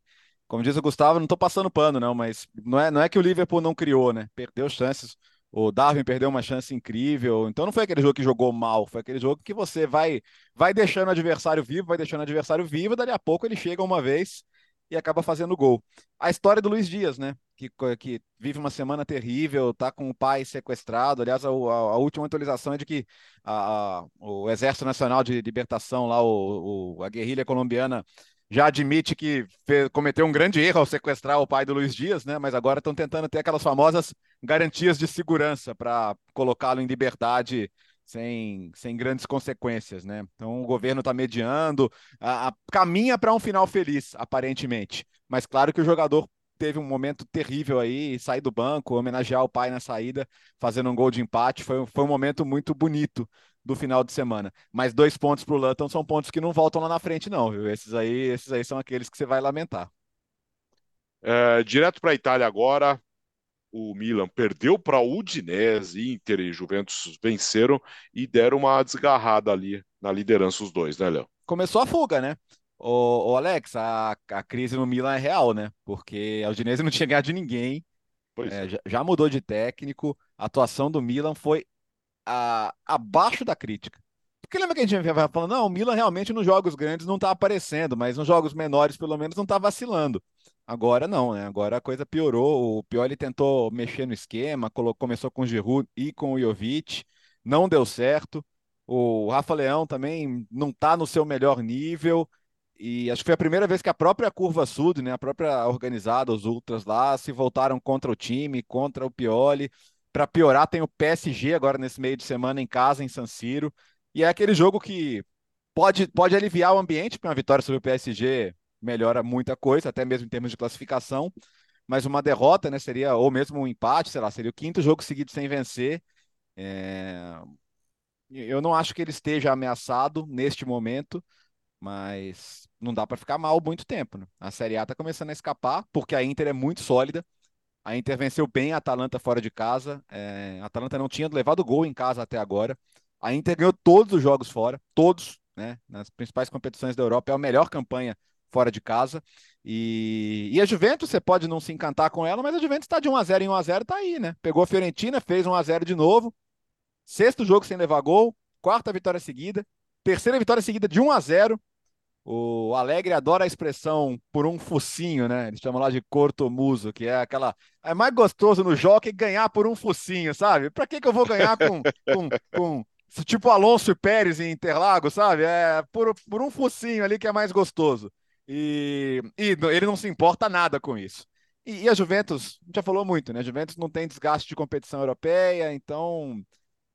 Como diz o Gustavo, não estou passando pano, não, mas não é, não é que o Liverpool não criou, né? Perdeu chances. O Darwin perdeu uma chance incrível. Então não foi aquele jogo que jogou mal, foi aquele jogo que você vai vai deixando o adversário vivo, vai deixando o adversário vivo, dali a pouco ele chega uma vez e acaba fazendo gol. A história do Luiz Dias, né? Que, que vive uma semana terrível, tá com o pai sequestrado. Aliás, a, a, a última atualização é de que a, o Exército Nacional de Libertação, lá, o, o a guerrilha colombiana, já admite que fez, cometeu um grande erro ao sequestrar o pai do Luiz Dias, né? Mas agora estão tentando ter aquelas famosas garantias de segurança para colocá-lo em liberdade sem, sem grandes consequências, né? Então o governo está mediando, a, a, caminha para um final feliz, aparentemente. Mas claro que o jogador teve um momento terrível aí, sair do banco, homenagear o pai na saída, fazendo um gol de empate, foi, foi um momento muito bonito do final de semana. Mas dois pontos para o Luton são pontos que não voltam lá na frente, não, viu? Esses aí, esses aí são aqueles que você vai lamentar. É, direto para a Itália agora, o Milan perdeu para o Udinese, Inter e Juventus venceram e deram uma desgarrada ali na liderança os dois, né, Léo? Começou a fuga, né? Ô, ô Alex, a, a crise no Milan é real, né? Porque a Udinese não tinha ganhado de ninguém, é, é. Já, já, mudou de técnico, a atuação do Milan foi a, abaixo da crítica. Porque lembra que a gente vai falando, não, o Milan realmente nos jogos grandes não está aparecendo, mas nos jogos menores, pelo menos, não está vacilando. Agora não, né? Agora a coisa piorou. O Pioli tentou mexer no esquema, colocou, começou com o Giroud e com o Jovic, não deu certo. O Rafa Leão também não está no seu melhor nível. E acho que foi a primeira vez que a própria Curva Sud, né, a própria organizada, os Ultras lá, se voltaram contra o time, contra o Pioli. Para piorar, tem o PSG agora nesse meio de semana em casa, em San Siro. E é aquele jogo que pode, pode aliviar o ambiente, porque uma vitória sobre o PSG melhora muita coisa, até mesmo em termos de classificação. Mas uma derrota, né, seria, ou mesmo um empate, sei lá, seria o quinto jogo seguido sem vencer. É... Eu não acho que ele esteja ameaçado neste momento, mas não dá para ficar mal muito tempo. Né? A Série A está começando a escapar, porque a Inter é muito sólida. A Inter venceu bem a Atalanta fora de casa. É, a Atalanta não tinha levado gol em casa até agora. A Inter ganhou todos os jogos fora, todos, né? Nas principais competições da Europa. É a melhor campanha fora de casa. E, e a Juventus, você pode não se encantar com ela, mas a Juventus está de 1x0 em 1x0, está aí, né? Pegou a Fiorentina, fez 1x0 de novo. Sexto jogo sem levar gol, quarta vitória seguida, terceira vitória seguida de 1 a 0 o Alegre adora a expressão por um focinho, né? Eles chamam lá de cortomuso, que é aquela. É mais gostoso no jogo ganhar por um focinho, sabe? Pra que, que eu vou ganhar com, com, com. Tipo Alonso e Pérez em Interlagos, sabe? É por, por um focinho ali que é mais gostoso. E, e ele não se importa nada com isso. E, e a Juventus, já falou muito, né? A Juventus não tem desgaste de competição europeia, então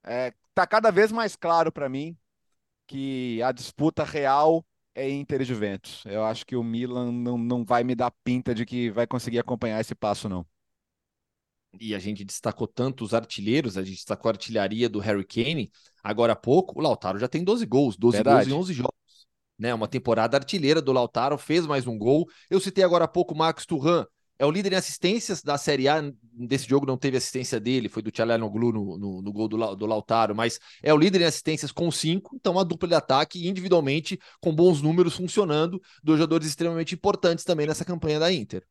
é, tá cada vez mais claro para mim que a disputa real é Inter e Juventus. Eu acho que o Milan não, não vai me dar pinta de que vai conseguir acompanhar esse passo, não. E a gente destacou tanto os artilheiros, a gente destacou a artilharia do Harry Kane. Agora há pouco, o Lautaro já tem 12 gols, 12 Verdade. gols em 11 jogos. Né, uma temporada artilheira do Lautaro, fez mais um gol. Eu citei agora há pouco o Marcos Turran, é o líder em assistências da Série A. Desse jogo não teve assistência dele, foi do Tchalanoglu no, no, no gol do, do Lautaro, mas é o líder em assistências com cinco, então uma dupla de ataque individualmente com bons números funcionando, dois jogadores extremamente importantes também nessa campanha da Inter.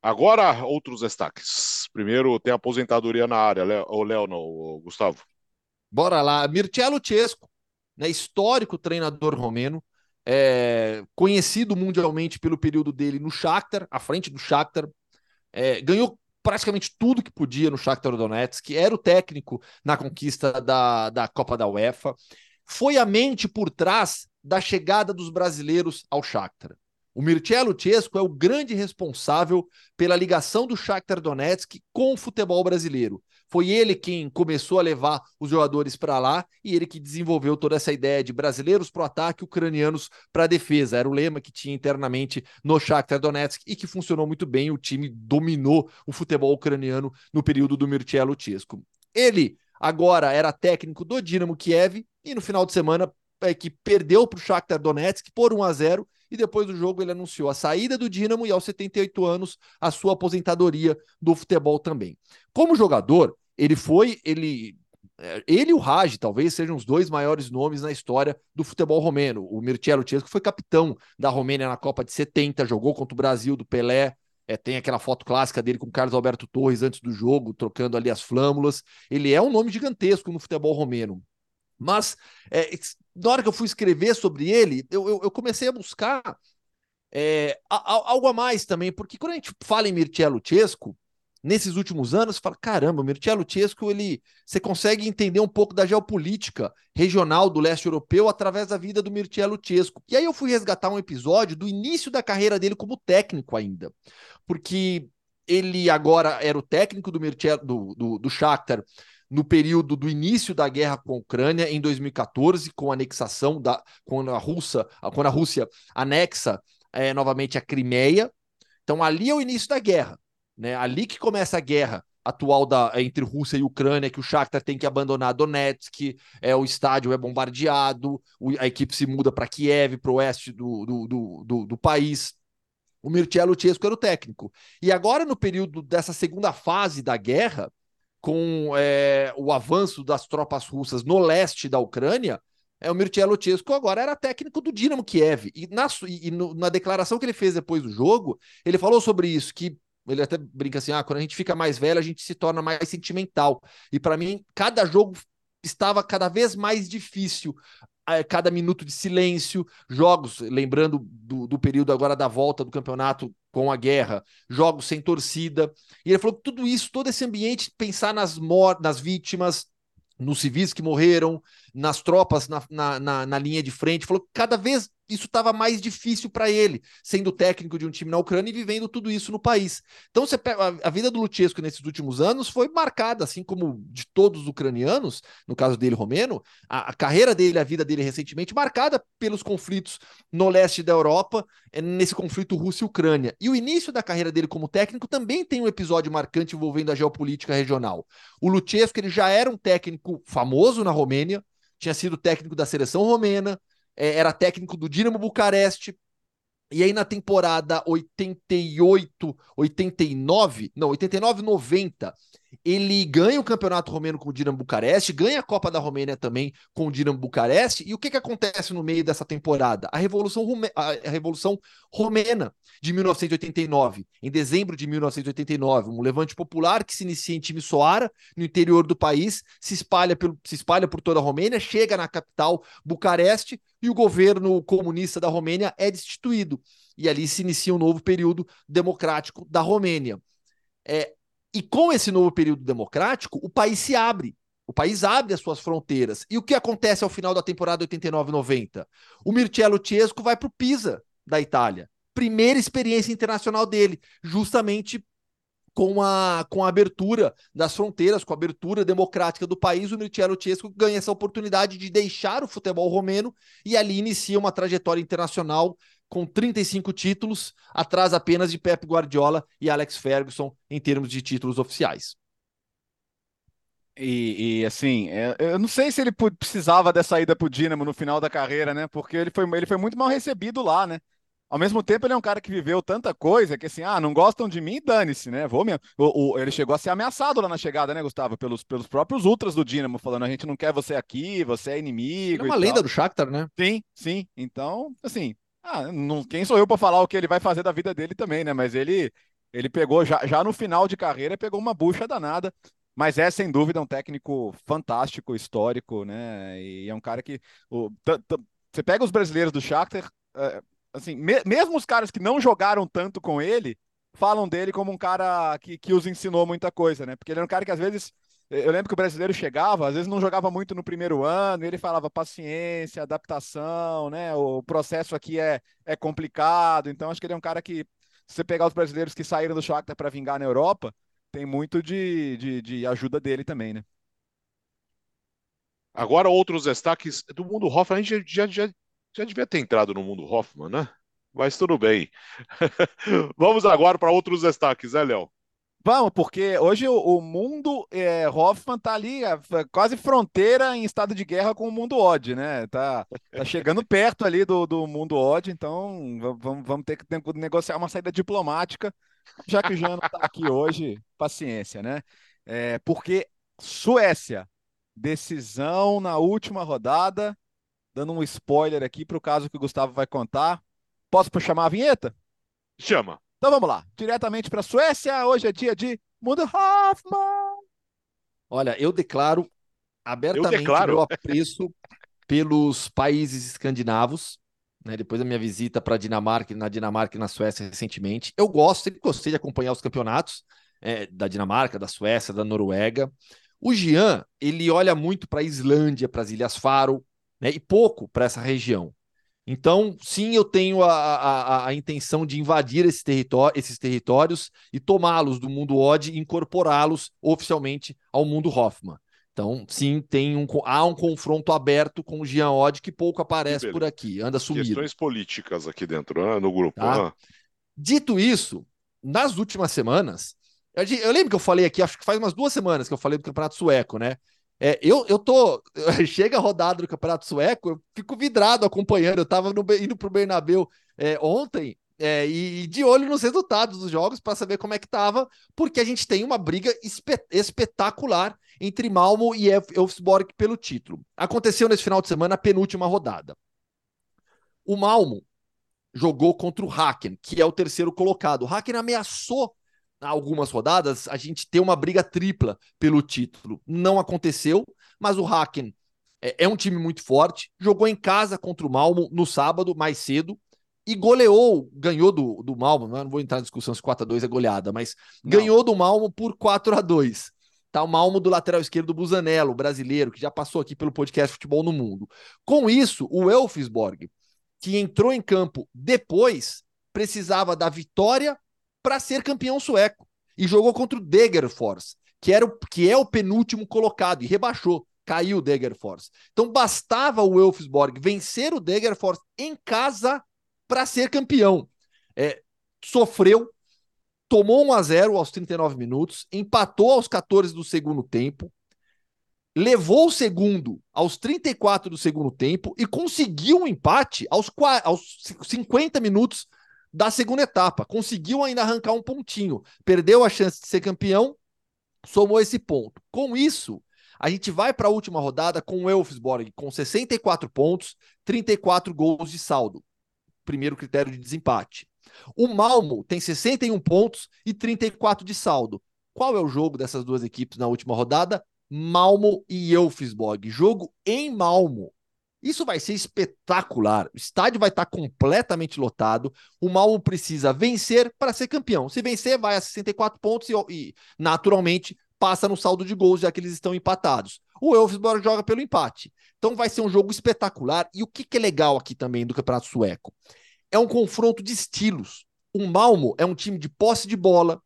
Agora, outros destaques. Primeiro, tem aposentadoria na área, o Léo, não, Gustavo. Bora lá. Mircelo Chesco, né, histórico treinador romeno, é, conhecido mundialmente pelo período dele no Shakhtar, à frente do Shakhtar, é, ganhou praticamente tudo que podia no Shakhtar Donetsk, era o técnico na conquista da, da Copa da UEFA, foi a mente por trás da chegada dos brasileiros ao Shakhtar. O Mircea Chesco é o grande responsável pela ligação do Shakhtar Donetsk com o futebol brasileiro. Foi ele quem começou a levar os jogadores para lá e ele que desenvolveu toda essa ideia de brasileiros para o ataque, ucranianos para a defesa. Era o lema que tinha internamente no Shakhtar Donetsk e que funcionou muito bem. O time dominou o futebol ucraniano no período do Mircea Luchescu. Ele agora era técnico do Dinamo Kiev e no final de semana é, que perdeu para o Shakhtar Donetsk por 1 a 0 e depois do jogo ele anunciou a saída do Dinamo e aos 78 anos a sua aposentadoria do futebol também. Como jogador, ele foi, ele é, ele e o Raj talvez sejam os dois maiores nomes na história do futebol romeno. O Mircea Luchescu foi capitão da Romênia na Copa de 70, jogou contra o Brasil do Pelé. É, tem aquela foto clássica dele com Carlos Alberto Torres antes do jogo, trocando ali as flâmulas. Ele é um nome gigantesco no futebol romeno. Mas é, na hora que eu fui escrever sobre ele, eu, eu, eu comecei a buscar é, a, a, algo a mais também, porque quando a gente fala em Mircea Luchescu, nesses últimos anos, fala, caramba, o Mircea Luchescu, ele, você consegue entender um pouco da geopolítica regional do leste europeu através da vida do Mircea Luchescu. E aí eu fui resgatar um episódio do início da carreira dele como técnico ainda, porque ele agora era o técnico do Mircea, do, do, do Shakhtar no período do início da guerra com a Ucrânia, em 2014, com a anexação da. quando a Rússia, quando a Rússia anexa é, novamente a Crimeia. Então, ali é o início da guerra. Né? Ali que começa a guerra atual da, entre Rússia e Ucrânia, que o Shakhtar tem que abandonar Donetsk, é, o estádio é bombardeado, o, a equipe se muda para Kiev, para o oeste do, do, do, do, do país. O Mircea Luchescu era o técnico. E agora, no período dessa segunda fase da guerra, com é, o avanço das tropas russas no leste da Ucrânia, é, o Mircea Luchescu agora era técnico do Dinamo Kiev. E, na, e no, na declaração que ele fez depois do jogo, ele falou sobre isso, que ele até brinca assim, ah, quando a gente fica mais velho, a gente se torna mais sentimental. E para mim, cada jogo estava cada vez mais difícil cada minuto de silêncio, jogos, lembrando do, do, período agora da volta do campeonato com a guerra, jogos sem torcida. E ele falou que tudo isso, todo esse ambiente, pensar nas, mor nas vítimas, nos civis que morreram, nas tropas na, na, na, na linha de frente, falou que cada vez isso estava mais difícil para ele, sendo técnico de um time na Ucrânia e vivendo tudo isso no país. Então, você pega, a, vida do Luchesco nesses últimos anos foi marcada, assim como de todos os ucranianos, no caso dele, romeno, a, a carreira dele, a vida dele recentemente, marcada pelos conflitos no leste da Europa, é, nesse conflito Rússia-Ucrânia. E o início da carreira dele como técnico também tem um episódio marcante envolvendo a geopolítica regional. O Luchesco ele já era um técnico famoso na Romênia, tinha sido técnico da seleção romena, era técnico do Dinamo Bucareste. E aí na temporada 88, 89, não, 89, 90, ele ganha o campeonato romeno com o Dinamo Bucareste, ganha a Copa da Romênia também com o Dinamo Bucareste. E o que, que acontece no meio dessa temporada? A Revolução, Rume... a Revolução Romena de 1989. Em dezembro de 1989, um levante popular que se inicia em Timisoara, no interior do país, se espalha, pelo... se espalha por toda a Romênia, chega na capital Bucareste e o governo comunista da Romênia é destituído. E ali se inicia um novo período democrático da Romênia. É, e com esse novo período democrático, o país se abre. O país abre as suas fronteiras. E o que acontece ao final da temporada 89-90? O Mircea Luchescu vai para o Pisa, da Itália. primeira experiência internacional dele, justamente com a, com a abertura das fronteiras, com a abertura democrática do país, o Mircea Luchescu ganha essa oportunidade de deixar o futebol romeno e ali inicia uma trajetória internacional com 35 títulos, atrás apenas de Pep Guardiola e Alex Ferguson em termos de títulos oficiais. E, e, assim, é, eu não sei se ele precisava dessa ida pro Dinamo no final da carreira, né? Porque ele foi, ele foi muito mal recebido lá, né? Ao mesmo tempo, ele é um cara que viveu tanta coisa que assim, ah, não gostam de mim, dane-se, né? Vou mesmo. O, o, ele chegou a ser ameaçado lá na chegada, né, Gustavo? Pelos, pelos próprios ultras do Dinamo, falando, a gente não quer você aqui, você é inimigo. Ele é uma lenda tal. do Shakhtar, né? Sim, sim. Então, assim, ah, não, quem sou eu para falar o que ele vai fazer da vida dele também, né? Mas ele, ele pegou, já, já no final de carreira, pegou uma bucha danada. Mas é, sem dúvida, um técnico fantástico, histórico, né? E é um cara que. O, você pega os brasileiros do Shakhtar, é, assim, me, mesmo os caras que não jogaram tanto com ele, falam dele como um cara que, que os ensinou muita coisa, né? Porque ele era um cara que às vezes. Eu lembro que o brasileiro chegava, às vezes não jogava muito no primeiro ano, e ele falava paciência, adaptação, né? O processo aqui é, é complicado. Então, acho que ele é um cara que, se você pegar os brasileiros que saíram do Shakhtar para vingar na Europa, tem muito de, de, de ajuda dele também, né? Agora, outros destaques do mundo Hoffman. A gente já, já, já devia ter entrado no mundo Hoffman, né? Mas tudo bem. Vamos agora para outros destaques, né, Léo? Vamos, porque hoje o, o mundo é, Hoffman tá ali, é, quase fronteira em estado de guerra com o mundo Odd, né? Tá, tá chegando perto ali do, do mundo Odd, então vamos, vamos ter que negociar uma saída diplomática já que o Jean não está aqui hoje, paciência, né? É, porque Suécia, decisão na última rodada, dando um spoiler aqui para o caso que o Gustavo vai contar. Posso chamar a vinheta? Chama. Então vamos lá, diretamente para a Suécia. Hoje é dia de Mundo Hoffman. Olha, eu declaro abertamente eu declaro. meu apreço pelos países escandinavos né, depois da minha visita para Dinamarca, na Dinamarca e na Suécia recentemente. Eu gosto, sempre gostei de acompanhar os campeonatos é, da Dinamarca, da Suécia, da Noruega. O Jean, ele olha muito para a Islândia, para as Ilhas Faro, né, e pouco para essa região. Então, sim, eu tenho a, a, a intenção de invadir esse território, esses territórios e tomá-los do mundo Odd e incorporá-los oficialmente ao mundo Hoffman. Então, sim, tem um, há um confronto aberto com o Jean Odd que pouco aparece por aqui, anda sumido. Questões políticas aqui dentro, né, no grupo. Tá? Dito isso, nas últimas semanas, eu lembro que eu falei aqui, acho que faz umas duas semanas que eu falei do Campeonato Sueco, né? É, eu, eu tô. Chega a rodada do Campeonato Sueco, eu fico vidrado acompanhando. Eu tava no, indo pro Bernabeu é, ontem é, e, de olho nos resultados dos jogos para saber como é que tava, porque a gente tem uma briga espetacular entre Malmo e Elfsborg pelo título. Aconteceu nesse final de semana a penúltima rodada. O Malmo jogou contra o Haken, que é o terceiro colocado. O Haken ameaçou algumas rodadas a gente ter uma briga tripla pelo título. Não aconteceu, mas o Haken é, é um time muito forte. Jogou em casa contra o Malmo no sábado, mais cedo e goleou, ganhou do, do Malmo, não vou entrar na discussão se 4x2 é goleada, mas não. ganhou do Malmo por 4 a 2 Tá o Malmo do lateral esquerdo do Busanello, brasileiro, que já passou aqui pelo podcast Futebol no Mundo. Com isso, o Elfsborg, que entrou em campo depois, precisava da vitória para ser campeão sueco. E jogou contra o Degerfors, que, era o, que é o penúltimo colocado, e rebaixou. Caiu o Degerfors. Então bastava o Elfsborg vencer o Degerfors em casa para ser campeão. É, sofreu, tomou 1 a 0 aos 39 minutos, empatou aos 14 do segundo tempo, levou o segundo aos 34 do segundo tempo e conseguiu um empate aos, aos 50 minutos da segunda etapa. Conseguiu ainda arrancar um pontinho. Perdeu a chance de ser campeão, somou esse ponto. Com isso, a gente vai para a última rodada com o Elfsborg com 64 pontos, 34 gols de saldo primeiro critério de desempate. O Malmo tem 61 pontos e 34 de saldo. Qual é o jogo dessas duas equipes na última rodada? Malmo e Elfsborg. Jogo em Malmo. Isso vai ser espetacular. O estádio vai estar completamente lotado. O Malmo precisa vencer para ser campeão. Se vencer, vai a 64 pontos e, e, naturalmente passa no saldo de gols, já que eles estão empatados. O Elfsborg joga pelo empate. Então vai ser um jogo espetacular. E o que, que é legal aqui também do Campeonato Sueco? é um confronto de estilos. O Malmo é um time de posse de bola,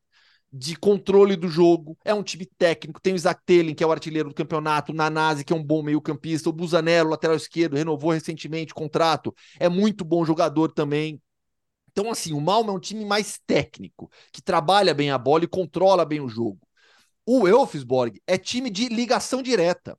de controle do jogo, é um time técnico. Tem o Isaac Telen, que é o artilheiro do campeonato, o Nanase, que é um bom meio-campista, o Busanello, lateral esquerdo, renovou recentemente o contrato, é muito bom jogador também. Então, assim, o Malmo é um time mais técnico, que trabalha bem a bola e controla bem o jogo. O Elfsborg é time de ligação direta.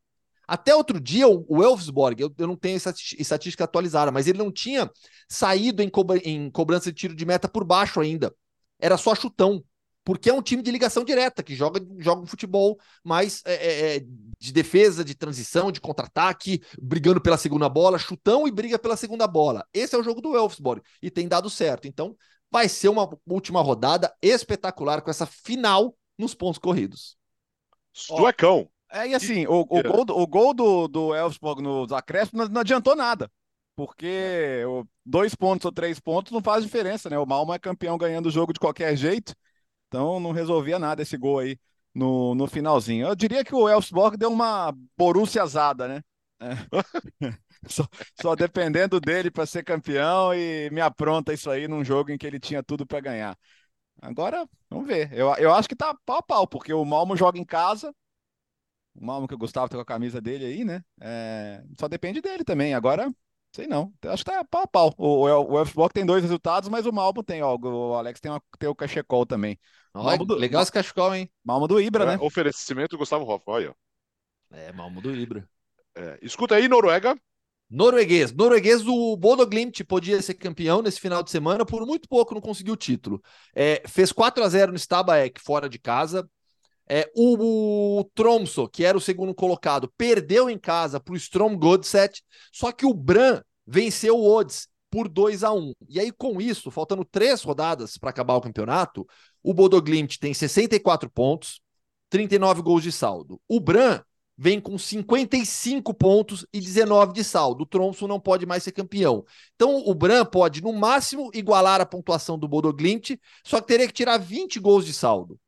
Até outro dia, o Elfsborg, eu, não tenho essa estatística atualizada, mas ele não tinha saído em cobrança de tiro de meta por baixo ainda. Era só chutão porque é um time de ligação direta, que joga, joga um futebol mais é, é, é, de defesa, de transição, de contra-ataque, brigando pela segunda bola, chutão e briga pela segunda bola. Esse é o jogo do Elfsborg e tem dado certo. Então, vai ser uma última rodada espetacular com essa final nos pontos corridos. Suecão. É, e assim, o, o, gol, do, o gol do, do Elfsborg nos acréscimos não, não adiantou nada porque dois pontos ou três pontos não faz diferença, né? O Malmo é campeão ganhando o jogo de qualquer jeito. Então não resolvia nada esse gol aí no, no finalzinho. Eu diria que o Elfsborg deu uma borussiazada, né? É. só, só, dependendo dele para ser campeão e me apronta isso aí num jogo em que ele tinha tudo para ganhar. Agora, vamos ver. Eu, eu acho que tá pau a pau, porque o Malmo joga em casa. O Malmo que o Gustavo tá com a camisa dele aí, né? É, só depende dele também. Agora, Sei não. Acho que tá pau a pau. O, o, o Elfsborg tem dois resultados, mas o Malmo tem, ó. O Alex tem, uma, tem o cachecol também. Olha, do, legal esse cachecol, hein? Malmo do Ibra, é, né? Oferecimento Gustavo Hoff, olha. É, Malmo do Ibra. É, escuta aí, Noruega. Norueguês. Norueguês, o Bodo Glimt podia ser campeão nesse final de semana, por muito pouco não conseguiu o título. É, fez 4 a 0 no Stabaek, fora de casa. É, o, o Tromso, que era o segundo colocado, perdeu em casa para o Strom Godset, só que o Bran venceu o Odds por 2 a 1 E aí, com isso, faltando três rodadas para acabar o campeonato, o Bodoglimt tem 64 pontos, 39 gols de saldo. O Bran vem com 55 pontos e 19 de saldo. O Tromso não pode mais ser campeão. Então, o Bran pode, no máximo, igualar a pontuação do Bodoglimt, só que teria que tirar 20 gols de saldo.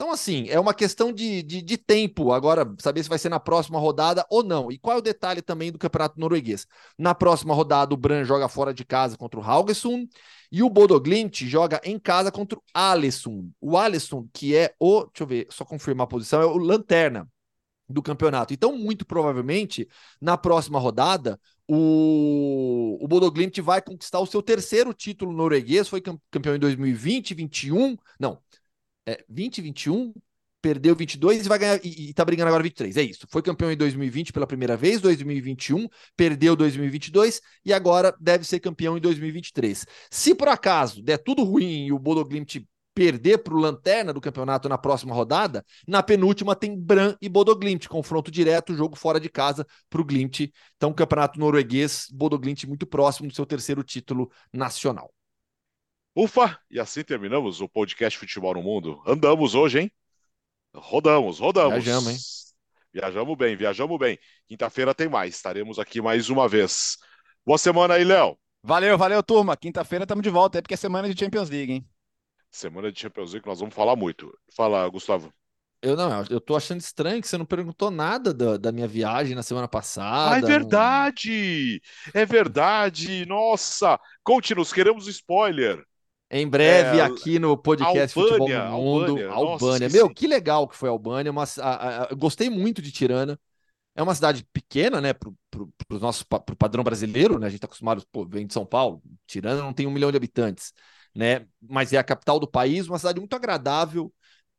Então, assim, é uma questão de, de, de, tempo agora, saber se vai ser na próxima rodada ou não. E qual é o detalhe também do campeonato norueguês? Na próxima rodada, o Bran joga fora de casa contra o Haugesund e o Bodoglint joga em casa contra o Alessund. O Alessund, que é o, deixa eu ver, só confirmar a posição, é o lanterna do campeonato. Então, muito provavelmente, na próxima rodada, o, o Bodoglint vai conquistar o seu terceiro título norueguês, foi campeão em 2020, 21, não, é, 20, 21, perdeu 22 e vai ganhar e, e tá brigando agora 23. É isso. Foi campeão em 2020 pela primeira vez, 2021, perdeu 2022 e agora deve ser campeão em 2023. Se por acaso der tudo ruim e o Bodo Glimt perder para o Lanterna do campeonato na próxima rodada, na penúltima tem Bran e Bodo Glimt, confronto direto, jogo fora de casa para o Glimt. Então, campeonato norueguês, Bodo Glimt muito próximo do seu terceiro título nacional. Ufa! E assim terminamos o podcast Futebol no Mundo. Andamos hoje, hein? Rodamos, rodamos. Viajamos, hein? Viajamos bem, viajamos bem. Quinta-feira tem mais, estaremos aqui mais uma vez. Boa semana aí, Léo. Valeu, valeu, turma. Quinta-feira estamos de volta, é porque é semana de Champions League, hein? Semana de Champions League, nós vamos falar muito. Fala, Gustavo. Eu não, eu tô achando estranho que você não perguntou nada da, da minha viagem na semana passada. Ah, é verdade! Não... É verdade! Nossa! Conte-nos, queremos spoiler. Em breve, é, aqui no podcast Albânia, Futebol Mundo. Albânia. Albânia. Nossa, Meu, que legal que foi a Albânia. Mas, a, a, gostei muito de Tirana. É uma cidade pequena, né, pro, pro, pro nosso pro padrão brasileiro, né? A gente tá acostumado, pô, vem de São Paulo. Tirana não tem um milhão de habitantes, né? Mas é a capital do país, uma cidade muito agradável,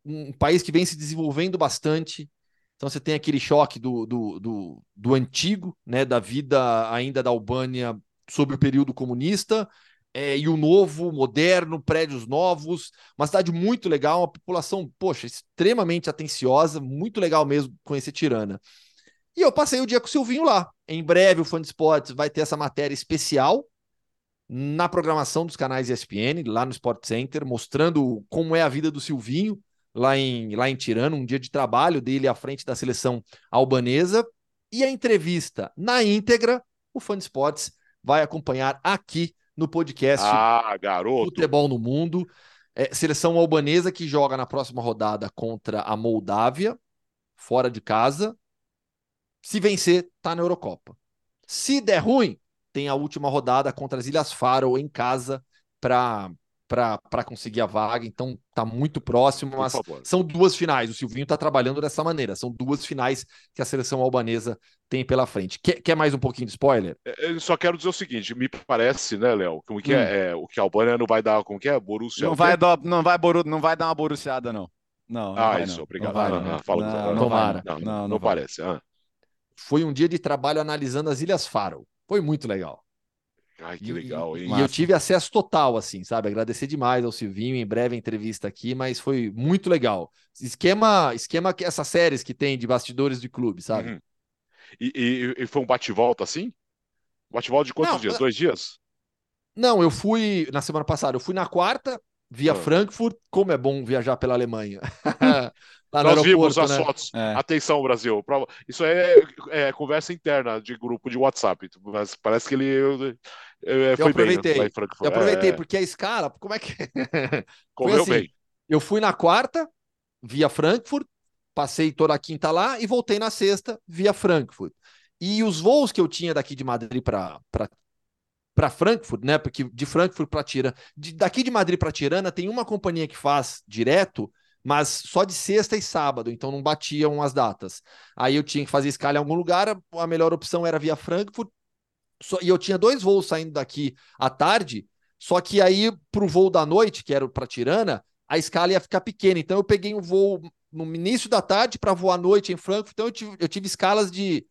um país que vem se desenvolvendo bastante. Então você tem aquele choque do, do, do, do antigo, né, da vida ainda da Albânia sob o período comunista é, e o novo, moderno, prédios novos, uma cidade muito legal, uma população, poxa, extremamente atenciosa, muito legal mesmo conhecer Tirana. E eu passei o dia com o Silvinho lá. Em breve o Fã de Esportes vai ter essa matéria especial na programação dos canais ESPN, lá no Sport Center, mostrando como é a vida do Silvinho lá em, lá em Tirana, um dia de trabalho dele à frente da seleção albanesa. E a entrevista na íntegra, o Fã de Esportes vai acompanhar aqui no podcast ah, garoto. Futebol no Mundo. É, seleção albanesa que joga na próxima rodada contra a Moldávia, fora de casa. Se vencer, tá na Eurocopa. Se der ruim, tem a última rodada contra as Ilhas Faro em casa para para conseguir a vaga, então tá muito próximo, mas são duas finais. O Silvinho tá trabalhando dessa maneira, são duas finais que a seleção albanesa tem pela frente. Quer, quer mais um pouquinho de spoiler? É, eu só quero dizer o seguinte: me parece, né, Léo, como que é, hum. é, é, o que a Albânia não vai dar, como que é? Borussia. Não vai, dar, não vai, boru, não vai dar uma boruciada, não. Não, não ah, vai, isso, não. obrigado. Não, vai, ah, não. Fala, não, não, tomara. Não, não, não parece. Ah. Foi um dia de trabalho analisando as Ilhas Faro. Foi muito legal. Ai, que legal, hein? E, eu tive acesso total, assim, sabe? Agradecer demais ao Silvinho, em breve a entrevista aqui, mas foi muito legal. Esquema, esquema que essas séries que tem de bastidores de clube, sabe? Uhum. E, e, e, foi um bate-volta assim? Bate-volta de quantos Não, dias? Dois dias? Não, eu fui na semana passada, eu fui na quarta, via ah. Frankfurt. Como é bom viajar pela Alemanha. Nós vimos as né? fotos. É. Atenção, Brasil. Isso é, é, conversa interna de grupo de WhatsApp. Mas parece que ele eu, foi aproveitei. Bem, eu aproveitei, é... porque a escala, como é que. Correu assim, bem. Eu fui na quarta, via Frankfurt, passei toda a quinta lá e voltei na sexta, via Frankfurt. E os voos que eu tinha daqui de Madrid para para Frankfurt, né? Porque de Frankfurt para Tirana, de, daqui de Madrid para Tirana tem uma companhia que faz direto, mas só de sexta e sábado, então não batiam as datas. Aí eu tinha que fazer escala em algum lugar, a melhor opção era via Frankfurt, só, e eu tinha dois voos saindo daqui à tarde, só que aí para o voo da noite, que era para Tirana, a escala ia ficar pequena. Então eu peguei um voo no início da tarde para voar à noite em Frankfurt. Então eu tive, eu tive escalas de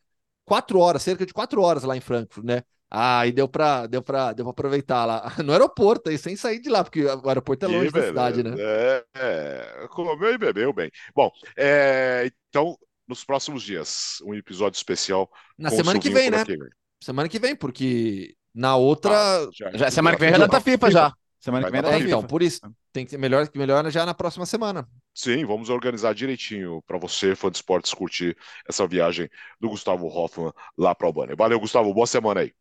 quatro horas, cerca de quatro horas lá em Frankfurt, né? Ah, e deu para deu deu aproveitar lá no aeroporto aí, sem sair de lá, porque o aeroporto é longe e da cidade, né? É, é, comeu e bebeu bem. Bom, é, então, nos próximos dias, um episódio especial. Na semana que vem, né? Aqui, Semana que vem, porque na outra. Ah, já, já, semana que vem já é data FIFA, FIFA já. Semana que vem é data é, Então, por isso, tem que ser melhor, melhor já na próxima semana. Sim, vamos organizar direitinho para você, fã de esportes, curtir essa viagem do Gustavo Hoffman lá para o Albânia. Valeu, Gustavo, boa semana aí.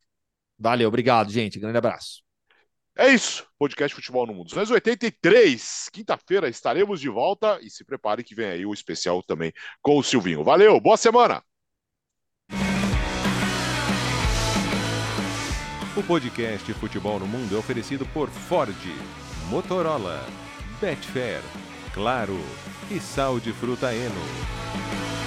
Valeu, obrigado, gente. Grande abraço. É isso, podcast Futebol no Mundo. 283, quinta-feira estaremos de volta e se prepare que vem aí o especial também com o Silvinho. Valeu, boa semana! O podcast Futebol no Mundo é oferecido por Ford, Motorola, Betfair, Claro e Sal de Fruta Eno.